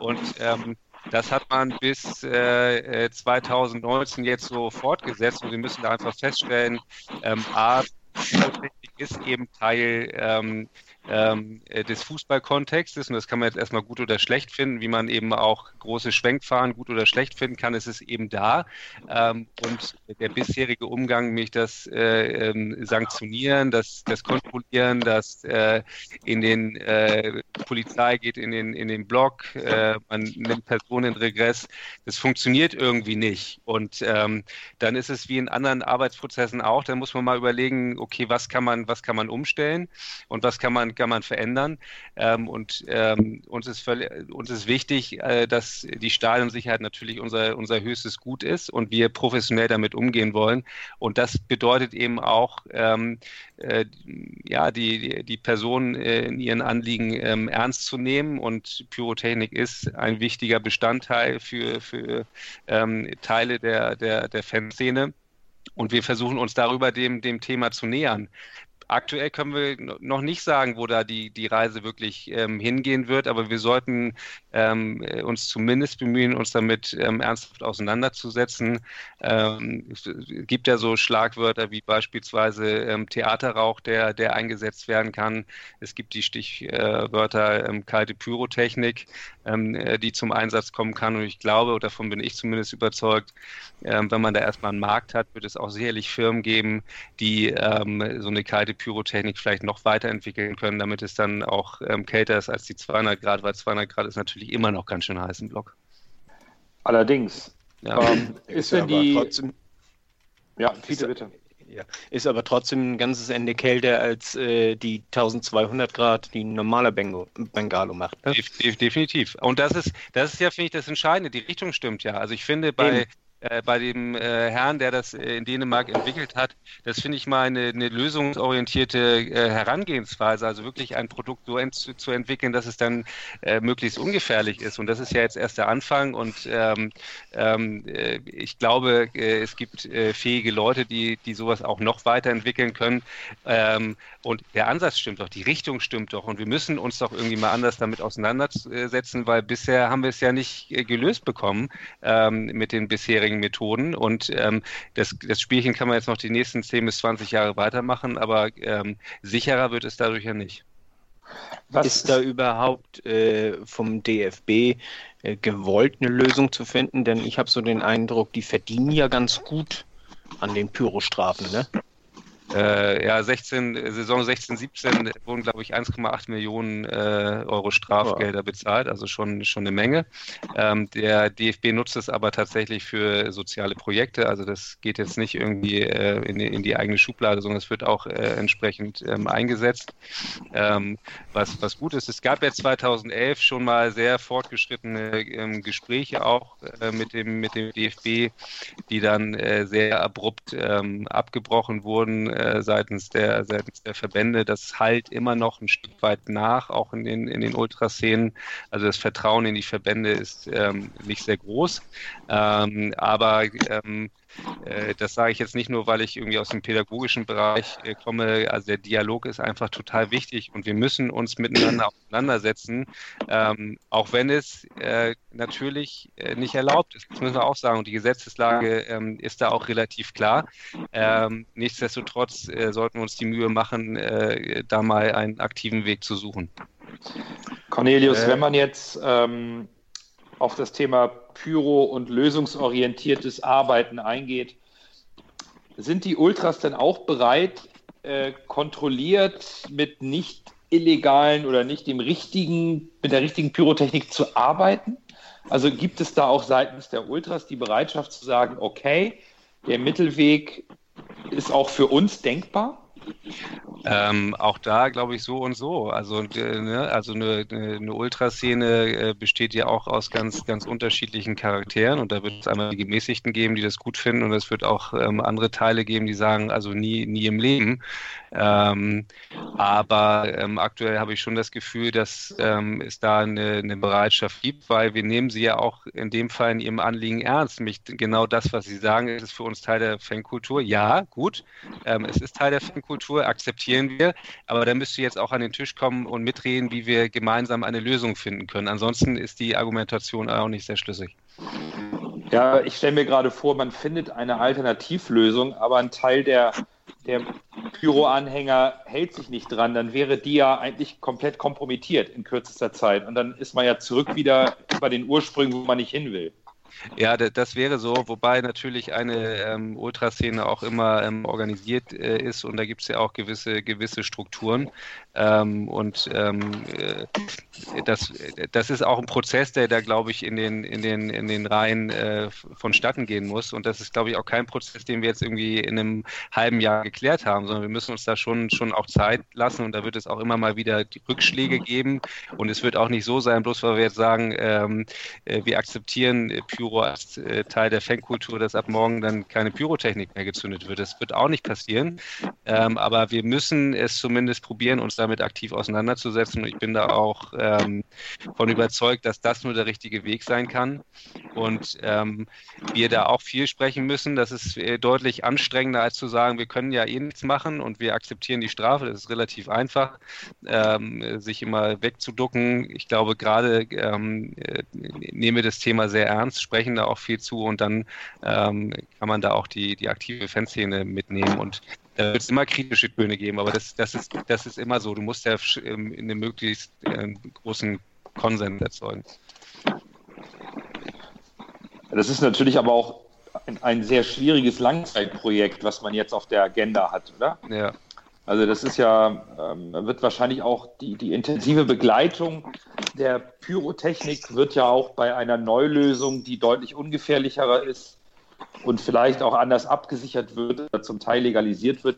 S4: Und ähm, das hat man bis äh, 2019 äh, jetzt so fortgesetzt und wir müssen da einfach feststellen, ähm, A, Pyrotechnik ist eben Teil ähm, ähm, äh, des Fußballkontextes, und das kann man jetzt erstmal gut oder schlecht finden, wie man eben auch große Schwenkfahren gut oder schlecht finden kann, ist es eben da. Ähm, und der bisherige Umgang, mich das äh, ähm, Sanktionieren, das, das Kontrollieren, das äh, in den äh, Polizei geht in den, in den Block, äh, man nimmt Personen in Regress, das funktioniert irgendwie nicht. Und ähm, dann ist es wie in anderen Arbeitsprozessen auch, da muss man mal überlegen, okay, was kann man, was kann man umstellen und was kann man kann man verändern. Ähm, und ähm, uns, ist völlig, uns ist wichtig, äh, dass die Stadionsicherheit natürlich unser, unser höchstes Gut ist und wir professionell damit umgehen wollen. Und das bedeutet eben auch, ähm, äh, ja, die, die Personen äh, in ihren Anliegen ähm, ernst zu nehmen. Und Pyrotechnik ist ein wichtiger Bestandteil für, für ähm, Teile der, der, der Fanszene. Und wir versuchen uns darüber dem, dem Thema zu nähern aktuell können wir noch nicht sagen, wo da die, die Reise wirklich ähm, hingehen wird, aber wir sollten ähm, äh, uns zumindest bemühen, uns damit ähm, ernsthaft auseinanderzusetzen. Ähm, es gibt ja so Schlagwörter wie beispielsweise ähm, Theaterrauch, der, der eingesetzt werden kann. Es gibt die Stichwörter ähm, kalte Pyrotechnik, äh, die zum Einsatz kommen kann. Und ich glaube, davon bin ich zumindest überzeugt, wenn man da erstmal einen Markt hat, wird es auch sicherlich Firmen geben, die so eine kalte Pyrotechnik vielleicht noch weiterentwickeln können, damit es dann auch ähm, kälter ist als die 200 Grad, weil 200 Grad ist natürlich immer noch ganz schön heiß im Block.
S6: Allerdings. Ja. Ähm, ist, denn die. Trotzdem,
S5: ja, bitte, bitte. Ja, ist aber trotzdem ein ganzes Ende kälter als äh, die 1200 Grad, die ein normaler Bengo, Bengalo macht. Ne?
S4: Definitiv. Und das ist, das ist ja, finde ich, das Entscheidende. Die Richtung stimmt ja. Also ich finde, bei, Eben äh, bei dem äh, Herrn, der das äh, in Dänemark entwickelt hat, das finde ich mal eine, eine lösungsorientierte äh, Herangehensweise, also wirklich ein Produkt so ent zu entwickeln, dass es dann äh, möglichst ungefährlich ist. Und das ist ja jetzt erst der Anfang. Und ähm, ähm, äh, ich glaube, es gibt fähige Leute, die, die sowas auch noch weiterentwickeln können. Ähm, und der Ansatz stimmt doch, die Richtung stimmt doch. Und wir müssen uns doch irgendwie mal anders damit auseinandersetzen, weil bisher haben wir es ja nicht gelöst bekommen ähm, mit den bisherigen bisherigen Methoden. Und ähm, das, das Spielchen kann man jetzt noch die nächsten 10 bis 20 Jahre weitermachen, aber ähm, sicherer wird es dadurch ja nicht.
S5: Was ist da überhaupt äh, vom DFB äh, gewollt, eine Lösung zu finden? Denn ich habe so den Eindruck, die verdienen ja ganz gut an den Pyrostrafen, ne?
S4: Äh, ja, 16, Saison 16, 17 wurden, glaube ich, 1,8 Millionen äh, Euro Strafgelder bezahlt, also schon, schon eine Menge. Ähm, der DFB nutzt es aber tatsächlich für soziale Projekte, also das geht jetzt nicht irgendwie äh, in, in, die eigene Schublade, sondern es wird auch äh, entsprechend ähm, eingesetzt. Ähm, was, was gut ist, es gab ja 2011 schon mal sehr fortgeschrittene ähm, Gespräche auch äh, mit, dem, mit dem DFB, die dann äh, sehr abrupt ähm, abgebrochen wurden äh, seitens, der, seitens der Verbände. Das halt immer noch ein Stück weit nach, auch in den, in den Ultraszenen. Also das Vertrauen in die Verbände ist ähm, nicht sehr groß. Ähm, aber ähm, äh, das sage ich jetzt nicht nur, weil ich irgendwie aus dem pädagogischen Bereich äh, komme. Also der Dialog ist einfach total wichtig und wir müssen uns miteinander auseinandersetzen, ähm, auch wenn es äh, natürlich äh, nicht erlaubt ist. Das müssen wir auch sagen. Und die Gesetzeslage ähm, ist da auch relativ klar. Ähm, nichtsdestotrotz äh, sollten wir uns die Mühe machen, da mal einen aktiven Weg zu suchen.
S6: Cornelius, wenn man jetzt ähm, auf das Thema Pyro und lösungsorientiertes Arbeiten eingeht. Sind die Ultras denn auch bereit, äh, kontrolliert mit nicht illegalen oder nicht dem richtigen, mit der richtigen Pyrotechnik zu arbeiten? Also gibt es da auch seitens der Ultras die Bereitschaft zu sagen, okay, der Mittelweg ist auch für uns denkbar?
S4: Ähm, auch da glaube ich so und so. Also, äh, ne, also eine, eine Ultraszene äh, besteht ja auch aus ganz, ganz unterschiedlichen Charakteren und da wird es einmal die Gemäßigten geben, die das gut finden und es wird auch ähm, andere Teile geben, die sagen, also nie, nie im Leben. Ähm, aber ähm, aktuell habe ich schon das Gefühl, dass ähm, es da eine, eine, Bereitschaft gibt, weil wir nehmen sie ja auch in dem Fall in ihrem Anliegen ernst. Nämlich genau das, was sie sagen, ist für uns Teil der Fankultur. Ja, gut, ähm, es ist Teil der Fankultur, akzeptieren wir, aber da müsst ihr jetzt auch an den Tisch kommen und mitreden, wie wir gemeinsam eine Lösung finden können. Ansonsten ist die Argumentation auch nicht sehr schlüssig.
S6: Ja, ich stelle mir gerade vor, man findet eine Alternativlösung, aber ein Teil der der Pyro-Anhänger hält sich nicht dran, dann wäre die ja eigentlich komplett kompromittiert in kürzester Zeit. Und dann ist man ja zurück wieder bei den Ursprüngen, wo man nicht hin will.
S4: Ja, das wäre so, wobei natürlich eine ähm, Ultraszene auch immer ähm, organisiert äh, ist und da gibt es ja auch gewisse, gewisse Strukturen. Ähm, und ähm, äh, das, das ist auch ein Prozess, der da, glaube ich, in den, in den, in den Reihen äh, vonstatten gehen muss. Und das ist, glaube ich, auch kein Prozess, den wir jetzt irgendwie in einem halben Jahr geklärt haben, sondern wir müssen uns da schon, schon auch Zeit lassen und da wird es auch immer mal wieder Rückschläge geben. Und es wird auch nicht so sein, bloß weil wir jetzt sagen, ähm, äh, wir akzeptieren Pyro als äh, Teil der Fankultur, dass ab morgen dann keine Pyrotechnik mehr gezündet wird. Das wird auch nicht passieren. Ähm, aber wir müssen es zumindest probieren, uns da damit aktiv auseinanderzusetzen. Und ich bin da auch ähm, von überzeugt, dass das nur der richtige Weg sein kann. Und ähm, wir da auch viel sprechen müssen. Das ist äh, deutlich anstrengender, als zu sagen, wir können ja eh nichts machen und wir akzeptieren die Strafe. Das ist relativ einfach, ähm, sich immer wegzuducken. Ich glaube, gerade ähm, äh, nehmen wir das Thema sehr ernst, sprechen da auch viel zu und dann ähm, kann man da auch die, die aktive Fanszene mitnehmen. Und da wird es immer kritische Töne geben, aber das, das, ist, das ist immer so. Du musst ja in einem möglichst äh, großen Konsens erzeugen.
S6: Das ist natürlich aber auch ein, ein, sehr schwieriges Langzeitprojekt, was man jetzt auf der Agenda hat, oder?
S4: Ja.
S6: Also das ist ja, ähm, wird wahrscheinlich auch die, die intensive Begleitung der Pyrotechnik wird ja auch bei einer Neulösung, die deutlich ungefährlicher ist, und vielleicht auch anders abgesichert wird oder zum Teil legalisiert wird,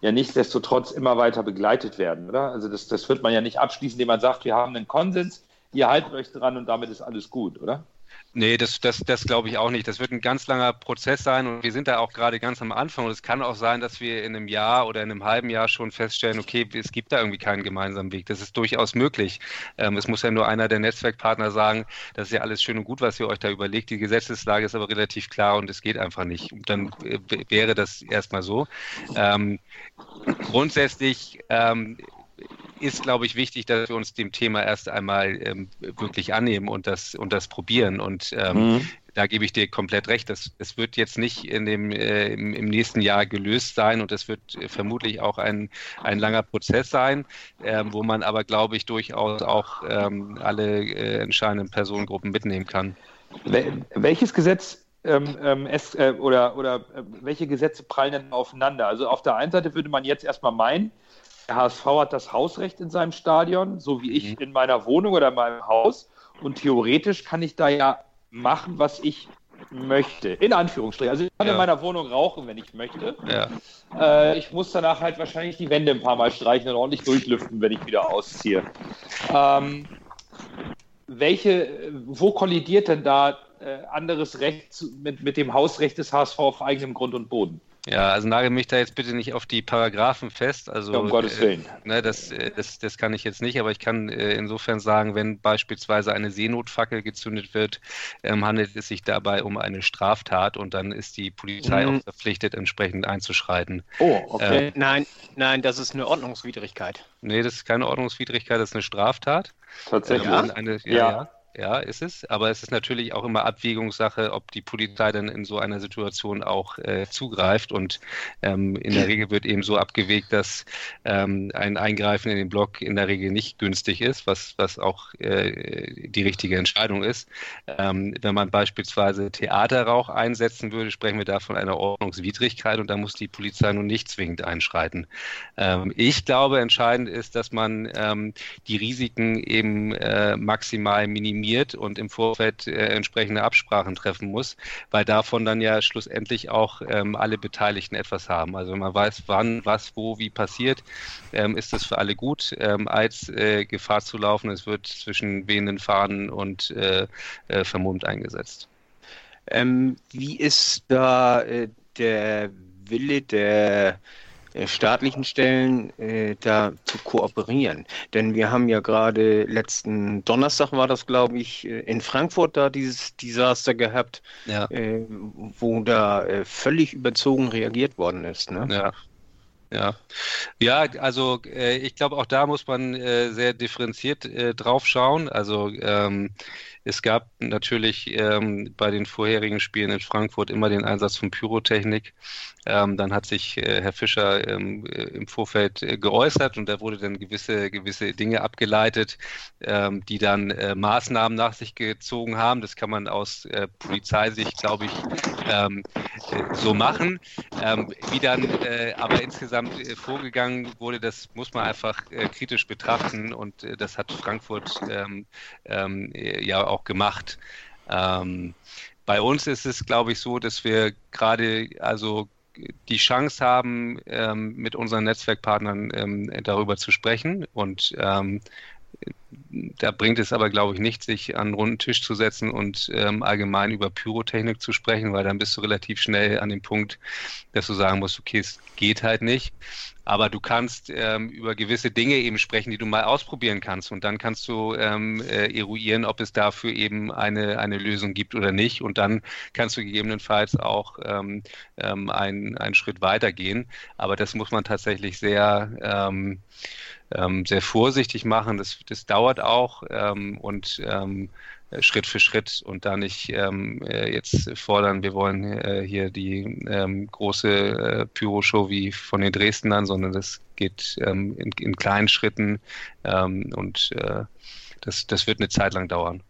S6: ja nichtsdestotrotz immer weiter begleitet werden, oder? Also das, das wird man ja nicht abschließen, indem man sagt, wir haben einen Konsens, ihr haltet euch dran und damit ist alles gut, oder?
S4: Nee, das, das, das glaube ich auch nicht. Das wird ein ganz langer Prozess sein und wir sind da auch gerade ganz am Anfang. Und es kann auch sein, dass wir in einem Jahr oder in einem halben Jahr schon feststellen, okay, es gibt da irgendwie keinen gemeinsamen Weg. Das ist durchaus möglich. Ähm, es muss ja nur einer der Netzwerkpartner sagen, das ist ja alles schön und gut, was ihr euch da überlegt. Die Gesetzeslage ist aber relativ klar und es geht einfach nicht. Und dann äh, wäre das erstmal so. Ähm, grundsätzlich ähm, ist, glaube ich, wichtig, dass wir uns dem Thema erst einmal ähm, wirklich annehmen und das, und das probieren. Und ähm, mhm. da gebe ich dir komplett recht. Das, das wird jetzt nicht in dem, äh, im, im, nächsten Jahr gelöst sein und es wird äh, vermutlich auch ein, ein langer Prozess sein, äh, wo man aber, glaube ich, durchaus auch ähm, alle äh, entscheidenden Personengruppen mitnehmen kann.
S6: Welches Gesetz ähm, ähm, es, äh, oder, oder äh, welche Gesetze prallen denn aufeinander? Also auf der einen Seite würde man jetzt erstmal meinen, der HSV hat das Hausrecht in seinem Stadion, so wie ich mhm. in meiner Wohnung oder in meinem Haus. Und theoretisch kann ich da ja machen, was ich möchte. In Anführungsstrichen. Also ich kann ja. in meiner Wohnung rauchen, wenn ich möchte. Ja. Äh, ich muss danach halt wahrscheinlich die Wände ein paar Mal streichen und ordentlich durchlüften, wenn ich wieder ausziehe. Ähm, welche, wo kollidiert denn da äh, anderes Recht mit, mit dem Hausrecht des HSV auf eigenem Grund und Boden?
S4: Ja, also nagel mich da jetzt bitte nicht auf die Paragraphen fest. Also,
S6: ja, um Gottes Willen.
S4: Äh, ne, das, äh, das, das kann ich jetzt nicht, aber ich kann äh, insofern sagen, wenn beispielsweise eine Seenotfackel gezündet wird, ähm, handelt es sich dabei um eine Straftat und dann ist die Polizei mhm. auch verpflichtet, entsprechend einzuschreiten.
S5: Oh, okay. Äh, nein, nein, das ist eine Ordnungswidrigkeit.
S4: Nee, das ist keine Ordnungswidrigkeit, das ist eine Straftat.
S6: Tatsächlich.
S4: Ähm, eine, ja. ja. Ja, ist es. Aber es ist natürlich auch immer Abwägungssache, ob die Polizei dann in so einer Situation auch äh, zugreift. Und ähm, in der Regel wird eben so abgewegt, dass ähm, ein Eingreifen in den Block in der Regel nicht günstig ist, was, was auch äh, die richtige Entscheidung ist. Ähm, wenn man beispielsweise Theaterrauch einsetzen würde, sprechen wir da von einer Ordnungswidrigkeit und da muss die Polizei nun nicht zwingend einschreiten. Ähm, ich glaube, entscheidend ist, dass man ähm, die Risiken eben äh, maximal minimiert informiert und im Vorfeld äh, entsprechende Absprachen treffen muss, weil davon dann ja schlussendlich auch ähm, alle Beteiligten etwas haben. Also wenn man weiß, wann, was, wo, wie passiert, ähm, ist das für alle gut, ähm, als äh, Gefahr zu laufen. Es wird zwischen wehenden Fahnen und äh, äh vermummt eingesetzt.
S5: Ähm, wie ist da äh, der Wille der staatlichen Stellen äh, da zu kooperieren. Denn wir haben ja gerade letzten Donnerstag war das, glaube ich, äh, in Frankfurt da dieses Desaster gehabt, ja. äh, wo da äh, völlig überzogen reagiert worden ist. Ne?
S4: Ja. Ja, ja, also äh, ich glaube, auch da muss man äh, sehr differenziert äh, drauf schauen. Also ähm, es gab natürlich ähm, bei den vorherigen Spielen in Frankfurt immer den Einsatz von Pyrotechnik. Ähm, dann hat sich äh, Herr Fischer ähm, äh, im Vorfeld äh, geäußert und da wurde dann gewisse, gewisse Dinge abgeleitet, ähm, die dann äh, Maßnahmen nach sich gezogen haben. Das kann man aus äh, Polizeisicht, glaube ich, ähm, äh, so machen. Ähm, wie dann aber insgesamt vorgegangen wurde, das muss man einfach kritisch betrachten und das hat Frankfurt ähm, ja auch gemacht. Ähm, bei uns ist es, glaube ich, so, dass wir gerade also die Chance haben, ähm, mit unseren Netzwerkpartnern ähm, darüber zu sprechen. Und ähm, da bringt es aber, glaube ich, nicht, sich an einen runden Tisch zu setzen und ähm, allgemein über Pyrotechnik zu sprechen, weil dann bist du relativ schnell an dem Punkt, dass du sagen musst, okay, es geht halt nicht. Aber du kannst ähm, über gewisse Dinge eben sprechen, die du mal ausprobieren kannst. Und dann kannst du ähm, äh, eruieren, ob es dafür eben eine, eine Lösung gibt oder nicht. Und dann kannst du gegebenenfalls auch ähm, ähm, einen, einen Schritt weitergehen. Aber das muss man tatsächlich sehr, ähm, ähm, sehr vorsichtig machen. Das, das dauert auch. Ähm, und ähm, äh, Schritt für Schritt und da nicht ähm, äh, jetzt fordern, wir wollen äh, hier die ähm, große äh, Pyro-Show wie von den Dresdnern, sondern das geht ähm, in, in, kleinen Schritten ähm, und äh, das, das wird eine Zeit lang dauern.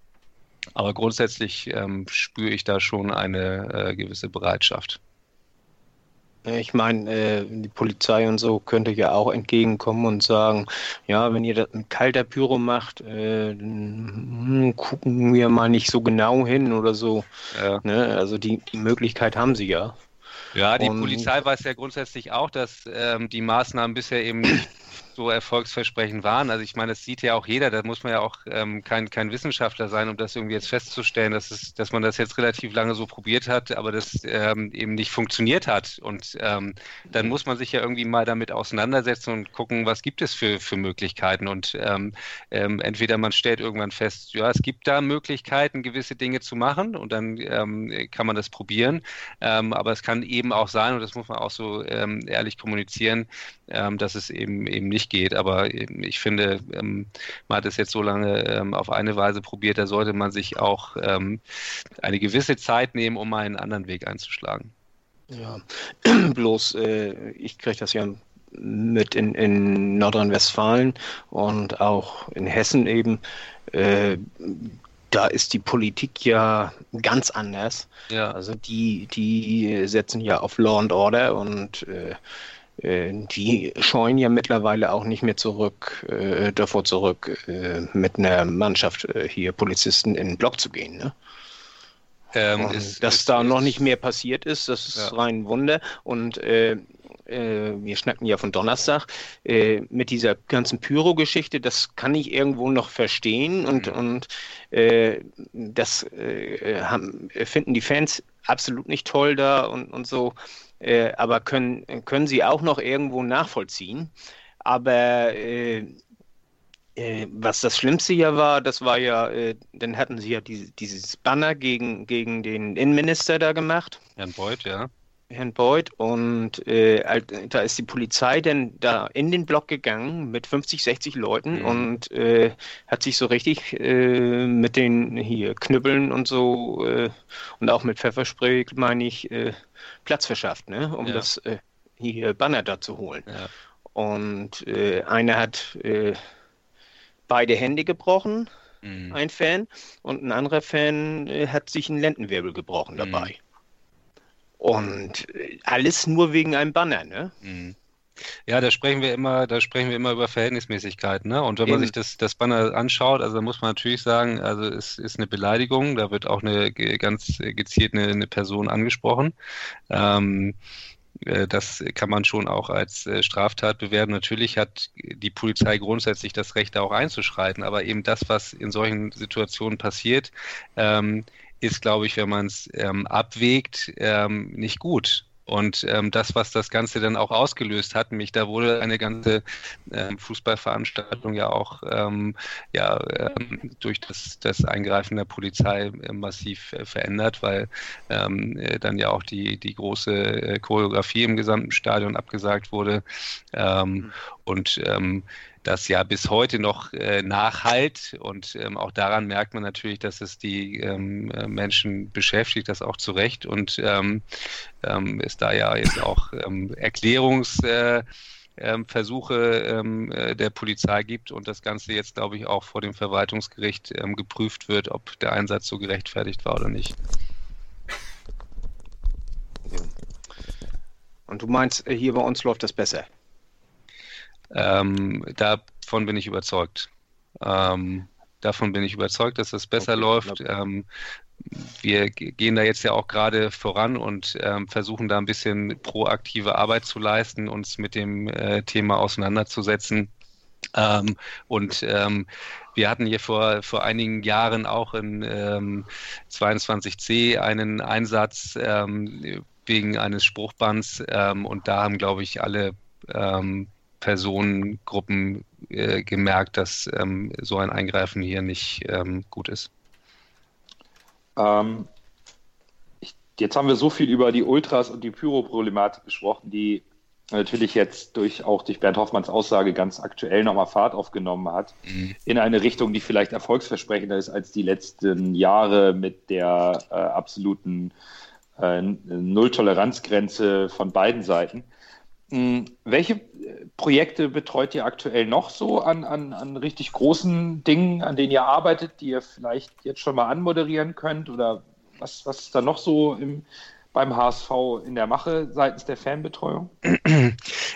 S4: Aber grundsätzlich ähm, spüre ich da schon eine äh, gewisse Bereitschaft.
S5: Ich meine, äh, die Polizei und so könnte ja auch entgegenkommen und sagen, ja, wenn ihr das mit kalter Pyro macht, äh, hm, gucken wir mal nicht so genau hin oder so. Ja. Ne? Also die, die Möglichkeit haben sie ja.
S4: Ja, die und, Polizei weiß ja grundsätzlich auch, dass ähm, die Maßnahmen bisher eben nicht so erfolgsversprechend waren. Also ich meine, das sieht ja auch jeder, da muss man ja auch ähm, kein, kein Wissenschaftler sein, um das irgendwie jetzt festzustellen, dass, es, dass man das jetzt relativ lange so probiert hat, aber das ähm, eben nicht funktioniert hat. Und ähm, dann muss man sich ja irgendwie mal damit auseinandersetzen und gucken, was gibt es für, für Möglichkeiten. Und ähm, ähm, entweder man stellt irgendwann fest, ja, es gibt da Möglichkeiten, gewisse Dinge zu machen und dann ähm, kann man das probieren. aber es kann eben auch sein, und das muss man auch so ehrlich kommunizieren, dass es eben eben nicht geht. Aber ähm, ich finde, ähm, man hat es jetzt so lange ähm, auf eine Weise probiert, da sollte man sich auch eine gewisse Zeit nehmen, um mal einen anderen Weg einzuschlagen.
S5: Ja, bloß äh, ich kriege das ja mit in, in Nordrhein-Westfalen und auch in Hessen eben. Äh, da ist die Politik ja ganz anders. Ja. Also die, die setzen ja auf Law and Order und äh, die scheuen ja mittlerweile auch nicht mehr zurück, äh, davor zurück, äh, mit einer Mannschaft äh, hier Polizisten in den Block zu gehen. Ne? Ähm, ist, dass ist, da ist, noch nicht mehr passiert ist, das ist ja. rein Wunder. Und äh, äh, wir schnacken ja von Donnerstag, mit dieser ganzen Pyro-Geschichte, das kann ich irgendwo noch verstehen und, mhm. und das haben, finden die Fans absolut nicht toll da und, und so äh, aber können, können sie auch noch irgendwo nachvollziehen. Aber äh, äh, was das Schlimmste ja war, das war ja, äh, dann hatten sie ja die, dieses Banner gegen, gegen den Innenminister da gemacht.
S4: Herrn Beuth, ja.
S5: Herrn Beuth und äh, da ist die Polizei dann da in den Block gegangen mit 50, 60 Leuten mhm. und äh, hat sich so richtig äh, mit den hier Knüppeln und so äh, und auch mit Pfefferspray, meine ich, äh, Platz verschafft, ne? um ja. das äh, hier Banner da zu holen. Ja. Und einer hat beide Hände gebrochen, mhm. ein Fan, und ein anderer Fan hat sich einen Lendenwirbel gebrochen mhm. Und äh, alles nur wegen einem Banner, ne? Mhm.
S4: Ja, da sprechen wir immer, da sprechen wir immer über Verhältnismäßigkeit, ne? Und wenn Eben. man sich das, das Banner anschaut, also da muss man natürlich sagen, also es ist eine Beleidigung, da wird auch eine ganz gezielt eine, eine Person angesprochen. Ähm, äh, das kann man schon auch als äh, Straftat bewerten. Natürlich hat die Polizei grundsätzlich das Recht, da auch einzuschreiten, aber eben das, was in solchen Situationen passiert, ähm, ist, glaube ich, wenn man es ähm, abwägt, ähm, nicht gut. Und ähm, das, was das Ganze dann auch ausgelöst hat, nämlich da wurde eine ganze ähm, Fußballveranstaltung ja auch ähm, ja, ähm, durch das, das Eingreifen der Polizei äh, massiv äh, verändert, weil ähm, äh, dann ja auch die, die große äh, Choreografie im gesamten Stadion abgesagt wurde. Ähm, mhm. Und das ja bis heute noch äh, nachhalt. Und ähm, auch daran merkt man natürlich, dass es die ähm, äh, Menschen beschäftigt, das auch zu Recht. Und ähm, ähm es da ja jetzt auch ähm, Erklärungsversuche ähm, äh, der Polizei gibt und das Ganze jetzt, glaube ich, auch vor dem Verwaltungsgericht geprüft wird, ob der Einsatz so gerechtfertigt war oder nicht.
S5: Und du meinst, äh, hier bei uns läuft das besser?
S4: Ähm, davon bin ich überzeugt. Ähm, davon bin ich überzeugt, dass das besser okay, läuft. Ähm, wir gehen da jetzt ja auch gerade voran und ähm, versuchen da ein bisschen proaktive Arbeit zu leisten, uns mit dem äh, Thema auseinanderzusetzen. Ähm, und ähm, wir hatten hier vor, vor einigen Jahren auch in 22c einen Einsatz wegen eines Spruchbands und da haben, glaube ich, alle Personengruppen äh, gemerkt, dass ähm, so ein Eingreifen hier nicht ähm, gut ist.
S6: Ähm, ich, jetzt haben wir so viel über die Ultras und die Pyro-Problematik gesprochen, die natürlich jetzt durch auch durch Bernd Hoffmanns Aussage ganz aktuell nochmal Fahrt aufgenommen hat, mhm. in eine Richtung, die vielleicht erfolgsversprechender ist als die letzten Jahre mit der äh, absoluten äh, Null-Toleranz-Grenze von beiden Seiten. Hm, welche äh, Projekte betreut ihr aktuell noch so an, an, an richtig großen Dingen, an denen ihr arbeitet, die ihr vielleicht jetzt schon mal anmoderieren könnt? Oder was, was ist da noch so im, beim HSV in der Mache seitens der Fanbetreuung?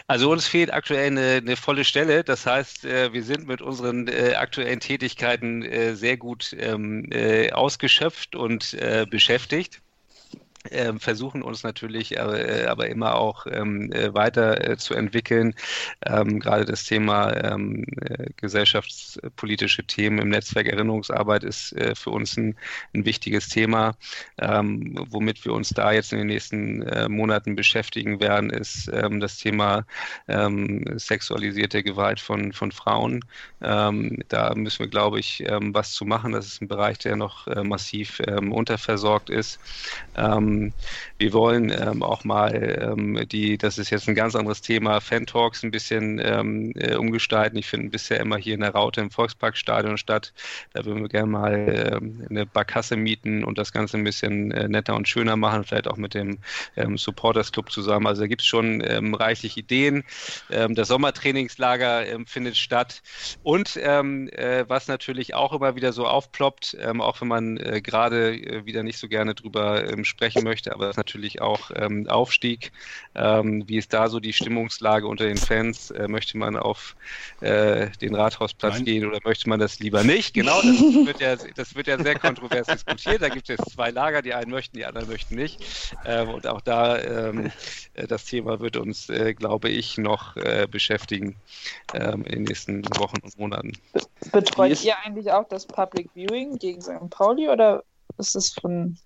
S4: Also uns fehlt aktuell eine, eine volle Stelle. Das heißt, äh, wir sind mit unseren äh, aktuellen Tätigkeiten sehr gut ähm, ausgeschöpft und beschäftigt äh, versuchen uns natürlich äh, aber immer auch ähm, äh, weiter äh, zu entwickeln. Ähm, gerade das Thema ähm, äh, gesellschaftspolitische Themen im Netzwerk Erinnerungsarbeit ist äh, für uns ein, ein wichtiges Thema. Ähm, womit wir uns da jetzt in den nächsten Monaten beschäftigen werden, ist ähm, das Thema ähm, sexualisierte Gewalt von, von Frauen. da müssen wir, glaube ich, was zu machen. Das ist ein Bereich, der noch massiv unterversorgt ist. Ähm, ähm, wir wollen ähm, auch mal ähm, die, das ist jetzt ein ganz anderes Thema, Fan-Talks ein bisschen ähm, äh, umgestalten. Ich finde bisher immer hier in der Raute im Volksparkstadion statt. Da würden wir gerne mal äh, eine Barkasse mieten und das Ganze ein bisschen äh, netter und schöner machen, vielleicht auch mit dem ähm, Supporters Club zusammen. Also da gibt es schon ähm, reichlich Ideen. das Sommertrainingslager findet statt. Und äh, was natürlich auch immer wieder so aufploppt, auch wenn man äh, gerade äh, wieder nicht so gerne drüber sprechen möchte, aber das ist natürlich auch ähm, Aufstieg. Ähm, wie ist da so die Stimmungslage unter den Fans? Äh, möchte man auf äh, den Rathausplatz Nein. gehen oder möchte man das lieber nicht? Genau, das wird ja, das wird ja sehr kontrovers diskutiert. Da gibt es jetzt zwei Lager, die einen möchten, die anderen möchten nicht. Ähm, und auch da ähm, äh, das Thema wird uns, äh, glaube ich, noch äh, beschäftigen ähm, in den nächsten Wochen und Monaten.
S3: Betreut ihr eigentlich auch das Public Viewing gegen St. Pauli oder ist das von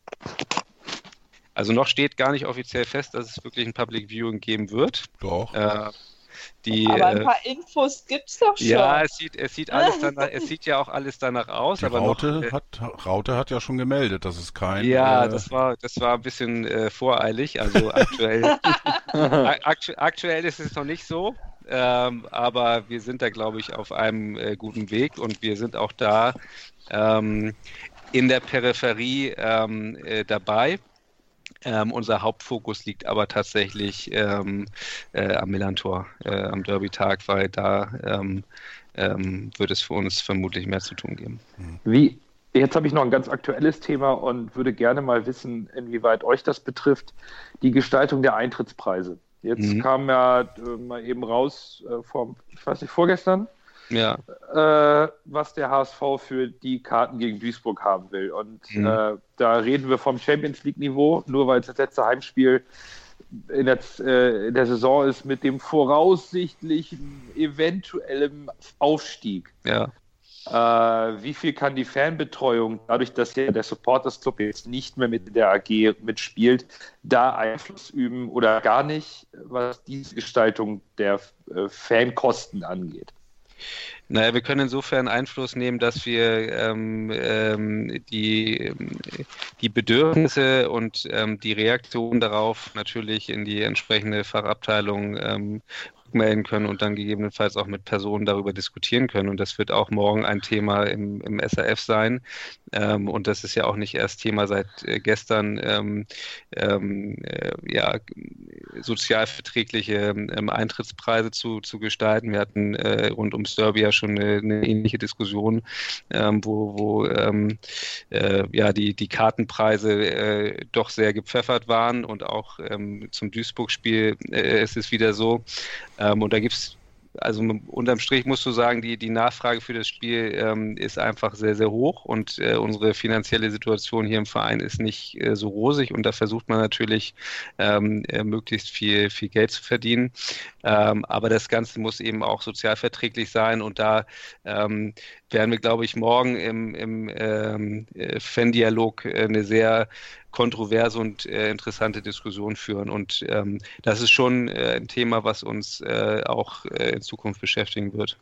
S4: also noch steht gar nicht offiziell fest, dass es wirklich ein Public Viewing geben wird.
S7: Doch.
S4: Äh, die,
S3: aber ein äh, paar Infos gibt es doch schon.
S4: Ja, es sieht, es sieht alles danach, es sieht ja auch alles danach aus.
S7: Die
S4: aber
S7: Raute,
S4: noch,
S7: äh, hat, Raute hat ja schon gemeldet, dass es kein.
S4: Ja, äh, das war, das war ein bisschen äh, voreilig. Also aktuell, aktu aktuell ist es noch nicht so. Ähm, aber wir sind da, glaube ich, auf einem äh, guten Weg und wir sind auch da ähm, in der Peripherie ähm, äh, dabei. Ähm, unser Hauptfokus liegt aber tatsächlich ähm, äh, am Millantor, äh, am Derby-Tag, weil da ähm, ähm, wird es für uns vermutlich mehr zu tun geben.
S6: Wie, jetzt habe ich noch ein ganz aktuelles Thema und würde gerne mal wissen, inwieweit euch das betrifft, die Gestaltung der Eintrittspreise. Jetzt mhm. kam ja äh, mal eben raus, äh, vor, ich weiß nicht, vorgestern,
S4: ja.
S6: äh, was der HSV für die Karten gegen Duisburg haben will. Und mhm. äh, da reden wir vom Champions League-Niveau, nur weil es das letzte Heimspiel in der, äh, in der Saison ist mit dem voraussichtlichen eventuellen Aufstieg.
S4: Ja.
S6: Äh, wie viel kann die Fanbetreuung, dadurch, dass ja der Supporters Club jetzt nicht mehr mit der AG mitspielt, da Einfluss üben oder gar nicht, was diese Gestaltung der äh, Fankosten angeht?
S4: Naja, wir können insofern Einfluss nehmen, dass wir ähm, ähm, die, die Bedürfnisse und ähm, die Reaktion darauf natürlich in die entsprechende Fachabteilung rückmelden können und dann gegebenenfalls auch mit Personen darüber diskutieren können. Und das wird auch morgen ein Thema im, im SAF sein. Ähm, und das ist ja auch nicht erst Thema seit äh, gestern, ähm, ähm, äh, ja, sozialverträgliche ähm, Eintrittspreise zu, zu gestalten. Wir hatten äh, rund ums Derby ja schon eine, eine ähnliche Diskussion, ähm, wo, wo ähm, äh, ja, die, die Kartenpreise äh, doch sehr gepfeffert waren und auch zum Duisburg-Spiel äh, ist es wieder so, ähm, und da gibt es, also unterm Strich musst du sagen, die, die Nachfrage für das Spiel ähm, ist einfach sehr, sehr hoch und äh, unsere finanzielle Situation hier im Verein ist nicht äh, so rosig und da versucht man natürlich ähm, äh, möglichst viel, viel Geld zu verdienen. Ähm, aber das Ganze muss eben auch sozialverträglich sein und da ähm, werden wir, glaube ich, morgen im, im ähm, äh, Fan-Dialog äh, eine sehr kontroverse und äh, interessante Diskussion führen. Und ähm, das ist schon äh, ein Thema, was uns äh, auch äh, in Zukunft beschäftigen wird.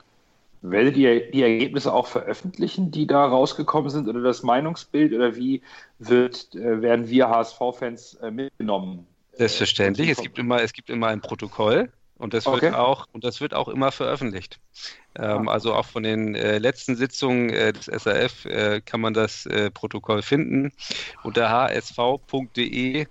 S6: Werdet ihr die Ergebnisse auch veröffentlichen, die da rausgekommen sind, oder das Meinungsbild, oder wie wird, werden wir HSV-Fans mitgenommen?
S4: Selbstverständlich. Es gibt immer, es gibt immer ein Protokoll und das okay. wird auch und das wird auch immer veröffentlicht. Ähm, also auch von den äh, letzten Sitzungen äh, des SAF äh, kann man das äh, Protokoll finden unter hsv.de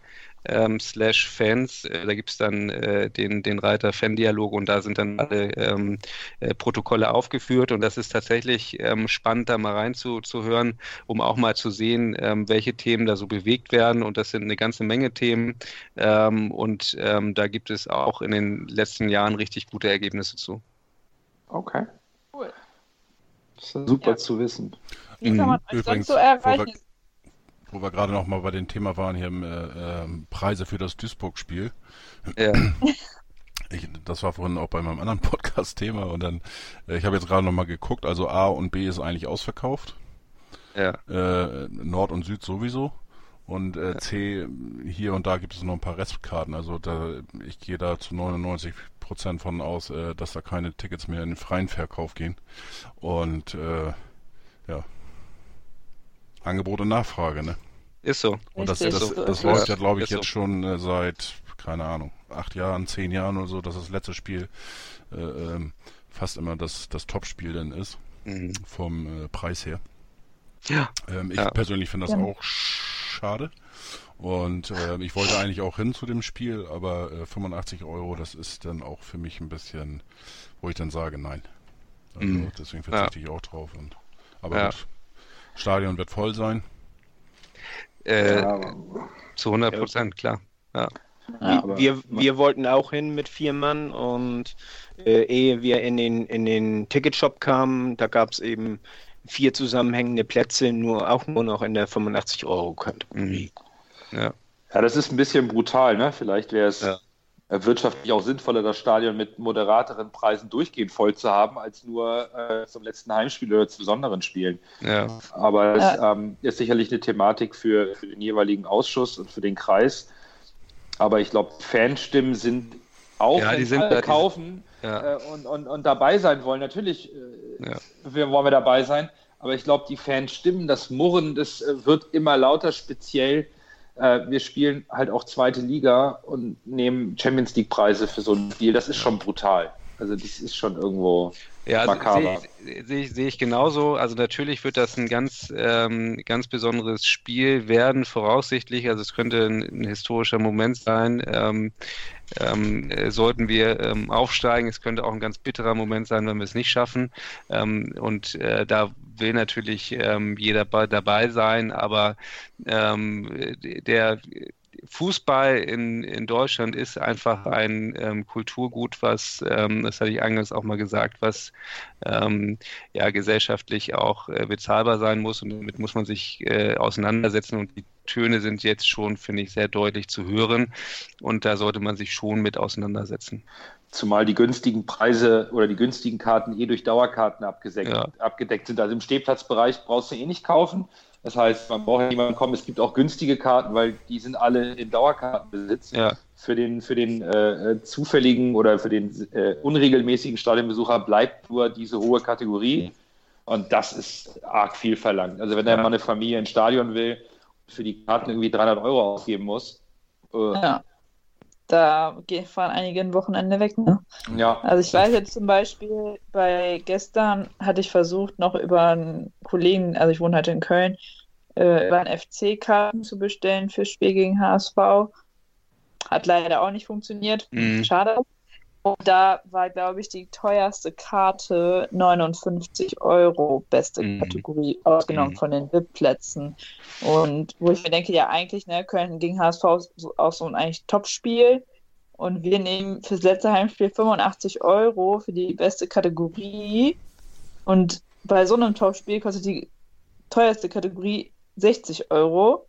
S4: ähm, slash Fans. Äh, da gibt es dann äh, den, den Reiter Fan-Dialog und da sind dann alle ähm, äh, Protokolle aufgeführt und das ist tatsächlich ähm, spannend, da mal reinzuhören, um auch mal zu sehen, ähm, welche Themen da so bewegt werden und das sind eine ganze Menge Themen ähm, und ähm, da gibt es auch in den letzten Jahren richtig gute Ergebnisse zu.
S6: Okay.
S3: Cool.
S6: Das ist super ja. zu wissen.
S3: Wie kann man euch
S7: Übrigens,
S3: sonst so erreichen?
S7: Wo wir gerade noch mal bei dem Thema waren, hier äh, äh, Preise für das Duisburg-Spiel.
S4: Ja.
S7: Ich, das war vorhin auch bei meinem anderen Podcast-Thema und dann, äh, ich habe jetzt gerade noch mal geguckt, also A und B ist eigentlich ausverkauft.
S4: Ja.
S7: Äh, Nord und Süd sowieso. Und äh, C, hier und da gibt es noch ein paar Restkarten. Also da, ich gehe da zu 99 Prozent von aus, äh, dass da keine Tickets mehr in den freien Verkauf gehen. Und äh, ja, Angebot und Nachfrage, ne?
S4: Ist so.
S7: Und das,
S3: Richtig,
S7: das,
S3: so
S7: das
S3: ist
S7: läuft ja, glaube ich,
S4: Ist so.
S7: jetzt schon äh, seit, keine Ahnung, acht Jahren, zehn Jahren oder so, dass das letzte Spiel äh, ähm, fast immer das, das Top-Spiel dann ist,
S4: Mhm.
S7: vom äh, Preis her.
S4: Ja.
S7: Ähm, ich
S4: Ja.
S7: persönlich finde das
S3: Ja.
S7: auch schade. Und äh, ich wollte eigentlich auch hin zu dem Spiel, aber äh, 85 Euro, das ist dann auch für mich ein bisschen, wo ich dann sage, nein. Also
S4: Mhm.
S7: deswegen verzichte ich auch drauf. Und, aber
S4: Ja.
S7: gut, Stadion wird voll sein.
S4: Äh,
S6: Ja,
S4: Zu 100 Prozent, klar. Ja.
S3: Ja.
S5: wir, wir wollten auch hin mit vier Mann und äh, ehe wir in den, in den Ticketshop kamen, da gab es eben vier zusammenhängende Plätze, nur auch nur noch in der 85 Euro Kategorie.
S4: Ja.
S6: Ja, das ist ein bisschen brutal, ne? Vielleicht wäre es
S4: Ja.
S6: Äh, wirtschaftlich auch sinnvoller, das Stadion mit moderateren Preisen durchgehend voll zu haben, als nur äh, zum letzten Heimspiel oder zu besonderen Spielen.
S4: ja.
S6: Aber es
S3: Ja.
S6: ähm, ist sicherlich eine Thematik für, für den jeweiligen Ausschuss und für den Kreis. Aber ich glaube, Fanstimmen sind auch,
S4: Ja,
S6: wenn
S4: die sind
S6: alle
S4: da, die-
S6: kaufen
S4: Ja.
S6: äh, und, und, und dabei sein wollen. Natürlich äh,
S4: Ja.
S6: wir, wollen wir dabei sein, aber ich glaube, die Fanstimmen, das Murren, das äh, wird immer lauter, speziell. Äh, wir spielen halt auch zweite Liga und nehmen Champions League-Preise für so ein Spiel. Das ist schon brutal. Also, das ist schon irgendwo.
S4: Ja, also
S6: Makaber.
S4: sehe ich, sehe ich genauso. Also natürlich wird das ein ganz, ähm, ganz besonderes Spiel werden, voraussichtlich. Also es könnte ein, ein historischer Moment sein. Ähm, ähm, äh, sollten wir ähm, aufsteigen. Es könnte auch ein ganz bitterer Moment sein, wenn wir es nicht schaffen. Ähm, und äh, da will natürlich ähm, jeder bei, dabei sein, aber ähm, der Fußball in, in Deutschland ist einfach ein ähm, Kulturgut, was, ähm, das hatte ich eingangs auch mal gesagt, was ähm, ja gesellschaftlich auch äh, bezahlbar sein muss und damit muss man sich äh, auseinandersetzen und die Töne sind jetzt schon, finde ich, sehr deutlich zu hören und da sollte man sich schon mit auseinandersetzen.
S6: Zumal die günstigen Preise oder die günstigen Karten eh durch Dauerkarten abgedeckt,
S4: Ja.
S6: abgedeckt sind. Also im Stehplatzbereich brauchst du eh nicht kaufen. Das heißt, man braucht ja niemanden kommen. Es gibt auch günstige Karten, weil die sind alle in Dauerkartenbesitz.
S4: Ja,
S6: Für den, für den äh, zufälligen oder für den äh, unregelmäßigen Stadionbesucher bleibt nur diese hohe Kategorie. Und das ist arg viel verlangt. Also wenn da
S4: Ja.
S6: mal eine Familie ins Stadion will, für die Karten irgendwie 300 Euro ausgeben muss. Äh,
S3: Ja. Da fahren einige ein Wochenende weg. Ne?
S6: ja.
S3: Also ich weiß jetzt zum Beispiel, bei gestern hatte ich versucht, noch über einen Kollegen, also ich wohne halt in Köln, äh, über einen FC-Karten zu bestellen fürs Spiel gegen HSV. Hat leider auch nicht funktioniert.
S4: Mhm.
S3: Schade. Und da war, glaube ich, die teuerste Karte 59 Euro, beste
S4: Mhm.
S3: Kategorie, ausgenommen
S4: Mhm.
S3: von den VIP-Plätzen. Und wo ich mir denke, ja, eigentlich, ne, Köln gegen HSV auch so ein eigentlich Top-Spiel. Und wir nehmen fürs letzte Heimspiel 85 Euro für die beste Kategorie. Und bei so einem Top-Spiel kostet die teuerste Kategorie 60 Euro.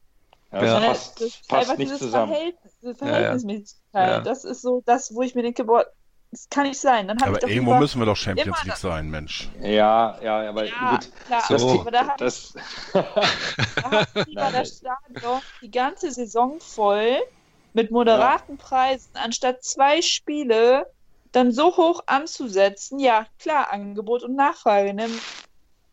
S6: Ja. Das passt, passt nicht zusammen.
S3: Verhältnis, diese
S4: Ja.
S3: Verhältnismäßigkeit.
S4: Ja.
S3: Das ist so das, wo ich mir denke, boah, das kann nicht sein. Dann hab ich
S7: Aber
S3: doch
S7: irgendwo müssen wir doch Champions League sein, Mensch.
S6: Ja, ja, aber
S3: Ja,
S6: gut.
S3: klar,
S4: So.
S3: aber da hat
S6: Das,
S3: da hat das Stadion die ganze Saison voll mit moderaten Preisen, anstatt zwei Spiele dann so hoch anzusetzen. Ja, klar, Angebot und Nachfrage, ne?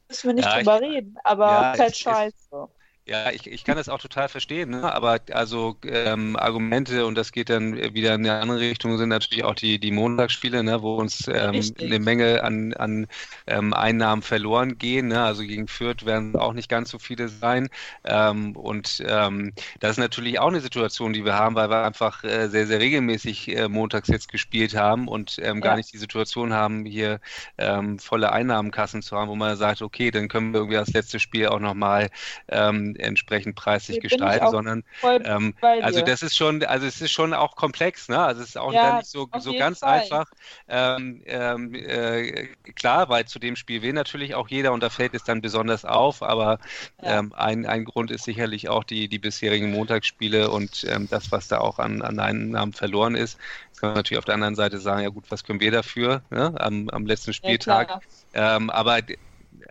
S3: Müssen wir nicht
S4: Ja,
S3: drüber reden, aber
S4: ja,
S3: halt scheiße.
S4: Ja, ich, ich kann das auch total verstehen, ne? aber also ähm, Argumente und das geht dann wieder in eine andere Richtung sind natürlich auch die, die Montagsspiele, ne? wo uns ähm, eine Menge an, an ähm, Einnahmen verloren gehen. Ne? Also gegen Fürth werden auch nicht ganz so viele sein. Ähm, und ähm, das ist natürlich auch eine Situation, die wir haben, weil wir einfach äh, sehr, sehr regelmäßig äh, montags jetzt gespielt haben und ähm, gar nicht die Situation haben, hier ähm, volle Einnahmenkassen zu haben, wo man sagt, okay, dann können wir irgendwie das letzte Spiel auch nochmal ähm, entsprechend preislich
S3: Hier
S4: gestalten, sondern ähm, also das ist schon, also es ist schon auch komplex, ne? Also es ist auch
S3: Ja,
S4: nicht so, so ganz
S3: Fall.
S4: einfach. Ähm, ähm, äh, klar, weil zu dem Spiel will natürlich auch jeder und da fällt es dann besonders auf, aber
S3: Ja.
S4: ähm, ein, ein Grund ist sicherlich auch die, die bisherigen Montagsspiele und ähm, das, was da auch an, an Einnahmen verloren ist. Jetzt kann man natürlich auf der anderen Seite sagen, ja gut, was können wir dafür ne? am, am letzten
S3: Ja,
S4: Spieltag?
S3: klar.
S4: Ähm, aber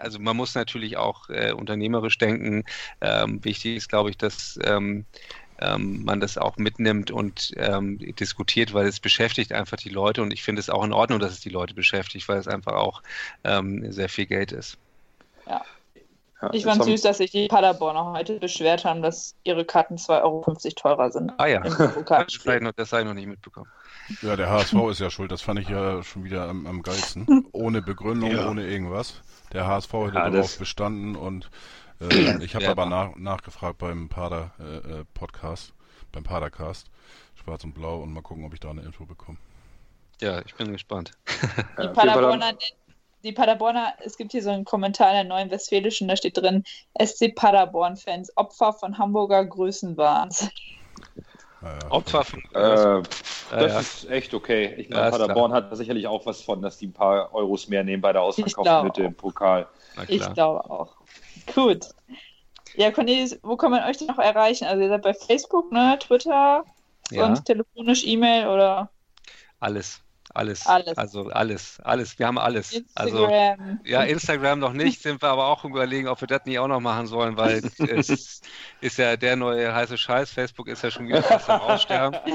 S4: also man muss natürlich auch äh, unternehmerisch denken. Ähm, wichtig ist, glaube ich, dass ähm, ähm, man das auch mitnimmt und ähm, diskutiert, weil es beschäftigt einfach die Leute und ich finde es auch in Ordnung, dass es die Leute beschäftigt, weil es einfach auch ähm, sehr viel Geld ist.
S6: Ja,
S3: Ich
S6: jetzt
S3: fand süß, dass sich die Paderborner heute beschwert haben, dass ihre Karten 2,50 Euro teurer sind.
S4: Ah ja, ich, noch- das habe ich noch nicht mitbekommen.
S7: Ja, der HSV ist ja schuld. Das fand ich ja schon wieder am, am geilsten. Ohne Begründung,
S5: Ja.
S7: ohne irgendwas. Der HSV hätte
S6: Ja,
S7: darauf bestanden und äh, ich habe
S4: Ja,
S7: aber nach, nachgefragt beim Pader äh, äh, Podcast, beim Padercast, Schwarz und Blau und mal gucken, ob ich da eine Info bekomme.
S4: Ja, ich bin gespannt.
S3: Die Paderborner, die Paderborner, es gibt hier so einen Kommentar in der Neuen Westfälischen, da steht drin, SC Paderborn-Fans, Opfer von Hamburger Größenwahns.
S4: Opfer von
S6: Äh, das
S4: Ja, ja.
S6: ist echt okay. Ich meine, Paderborn hat da sicherlich auch was von, dass die ein paar Euros mehr nehmen bei der
S3: auch.
S6: im Pokal.
S3: Ich
S4: klar.
S3: glaube auch. Gut. Ja, Cornelis, wo kann man euch denn noch erreichen? Also ihr seid bei Facebook, ne, Twitter,
S4: Ja.
S3: sonst telefonisch, E-Mail oder
S4: Alles. Alles.
S3: Alles.
S4: Also alles. Alles. Wir haben alles. Also
S3: Instagram?
S4: Ja, Instagram noch nicht, sind wir aber auch überlegen, ob wir das nicht auch noch machen sollen, weil es ist ja der neue heiße Scheiß. Facebook ist ja schon wieder fast am Aussterben.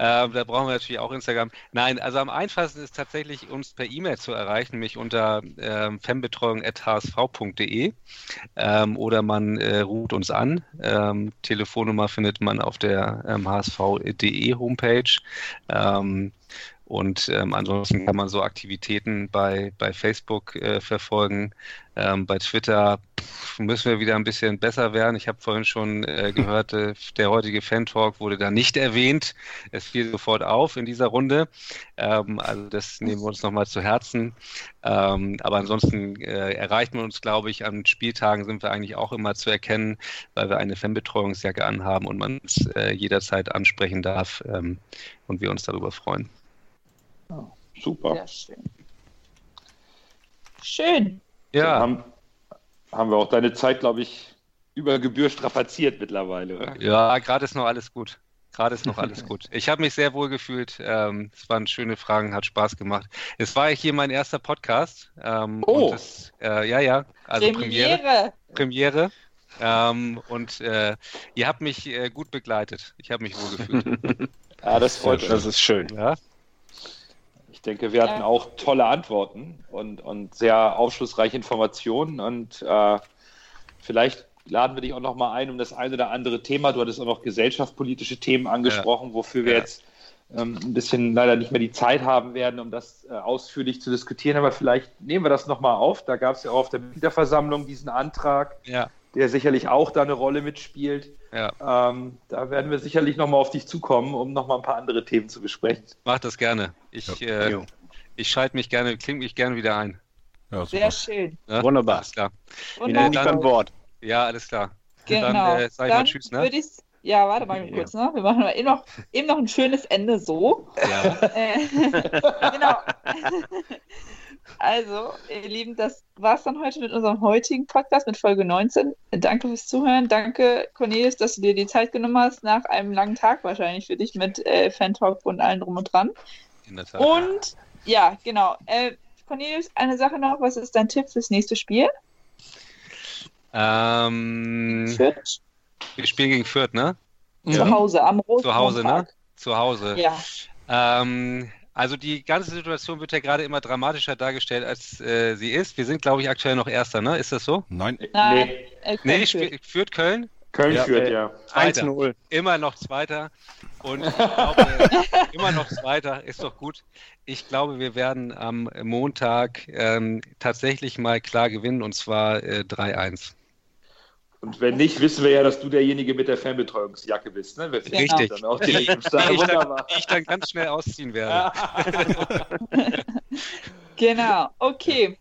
S4: Ähm, da brauchen wir natürlich auch Instagram. Nein, also am einfachsten ist tatsächlich, uns per E-Mail zu erreichen, nämlich unter ähm, fanbetreuung.hsv.de ähm, oder man äh, ruft uns an. Ähm, Telefonnummer findet man auf der ähm, hsv.de Homepage. Ähm, und ähm, ansonsten kann man so Aktivitäten bei, bei Facebook äh, verfolgen. Ähm, bei Twitter pff, müssen wir wieder ein bisschen besser werden. Ich habe vorhin schon äh, gehört, äh, der heutige Fan-Talk wurde da nicht erwähnt. Es fiel sofort auf in dieser Runde. Ähm, also das nehmen wir uns nochmal zu Herzen. Ähm, aber ansonsten äh, erreicht man uns, glaube ich, an Spieltagen sind wir eigentlich auch immer zu erkennen, weil wir eine Fanbetreuungsjacke anhaben und man uns äh, jederzeit ansprechen darf ähm, und wir uns darüber freuen.
S6: Super.
S3: Sehr schön. Schön.
S4: Ja,
S6: Haben, haben wir auch deine Zeit, glaube ich, über Gebühr strapaziert mittlerweile. oder?
S4: ja, gerade ist noch alles gut. Gerade ist noch alles gut. Ich habe mich sehr wohl gefühlt. Ähm, es waren schöne Fragen, hat Spaß gemacht. Es war hier mein erster Podcast. Ähm,
S6: Oh.
S4: und das, äh, ja, ja, also Premiere.
S3: Premiere.
S4: Premiere. Ähm, und äh, ihr habt mich äh, gut begleitet. Ich habe mich wohl gefühlt.
S6: Ja, das freut
S5: Das
S6: uns.
S5: ist schön.
S4: ja?
S6: Ich denke, wir hatten
S3: Ja.
S6: auch tolle Antworten und, und sehr aufschlussreiche Informationen. Und äh, vielleicht laden wir dich auch noch mal ein um das ein oder andere Thema. Du hattest auch noch gesellschaftspolitische Themen angesprochen, wofür wir
S4: Ja.
S6: jetzt ähm, ein bisschen leider nicht mehr die Zeit haben werden, um das äh, ausführlich zu diskutieren. Aber vielleicht nehmen wir das noch mal auf. Da gab es ja auch auf der Mitgliederversammlung diesen Antrag,
S4: ja,
S6: der sicherlich auch da eine Rolle mitspielt.
S4: ja.
S6: Ähm, da werden wir sicherlich noch mal auf dich zukommen, um noch mal ein paar andere Themen zu besprechen.
S4: Mach das gerne. Ich, äh,
S5: Jo.
S4: ich schalte mich gerne, klinge mich gerne wieder ein.
S7: ja,
S3: Sehr schön.
S4: Ne?
S5: Wunderbar.
S4: Alles klar.
S5: Dich
S4: dann-
S5: beim Wort.
S4: Ja, alles klar.
S3: Genau.
S4: Dann äh, sag ich mal
S3: Dann
S4: Tschüss, ne?
S3: ja, warte mal
S5: Ja.
S3: kurz, ne? Wir machen mal eben noch, eben noch ein schönes Ende so.
S4: Ja.
S3: Äh, genau. Also, ihr Lieben, das war's dann heute mit unserem heutigen Podcast mit Folge 19. Danke fürs Zuhören. Danke, Cornelius, dass du dir die Zeit genommen hast, nach einem langen Tag wahrscheinlich für dich mit äh, Fan-Talk und allem drum und dran.
S4: In der Tat.
S3: Und ja, genau. Äh, Cornelius, eine Sache noch. Was ist dein Tipp fürs nächste Spiel?
S4: Ähm,
S3: Fürth?
S4: wir spielen gegen Fürth, ne?
S3: Zu Hause, am Rosenmontag.
S4: Zu Hause, ne? Zu Hause.
S3: Ja.
S4: Ähm, Also die ganze Situation wird ja gerade immer dramatischer dargestellt, als äh, sie ist. Wir sind, glaube ich, aktuell noch Erster, ne? Ist das so?
S7: Nein,
S3: Nein,
S6: Nee,
S3: äh, Köln
S4: Nee,
S3: führt.
S4: sp- führt Köln.
S6: Köln
S5: Ja,
S6: führt,
S5: äh,
S6: ja.
S4: Zweiter.
S5: 1-0.
S4: Immer noch Zweiter. Und ich glaube, immer noch Zweiter, ist doch gut. Ich glaube, wir werden am Montag ähm, tatsächlich mal klar gewinnen und zwar äh, 3-1.
S6: Und wenn nicht, wissen wir ja, dass du derjenige mit der Fernbetreuungsjacke bist. Ne? Finden
S4: Richtig.
S6: Dann auch direkt im
S4: ich, dann, ich dann ganz schnell ausziehen werde.
S3: Genau, okay.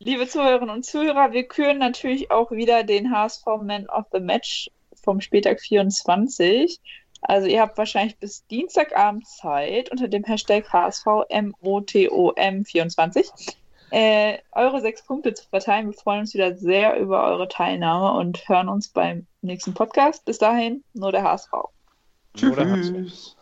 S3: Liebe Zuhörerinnen und Zuhörer, wir küren natürlich auch wieder den HSV Man of the Match vom Spieltag 24. Also ihr habt wahrscheinlich bis Dienstagabend Zeit unter dem Hashtag HSVMOTOM24 äh, eure sechs Punkte zu verteilen. Wir freuen uns wieder sehr über eure Teilnahme und hören uns beim nächsten Podcast. Bis dahin, nur der HSV.
S6: Tschüss.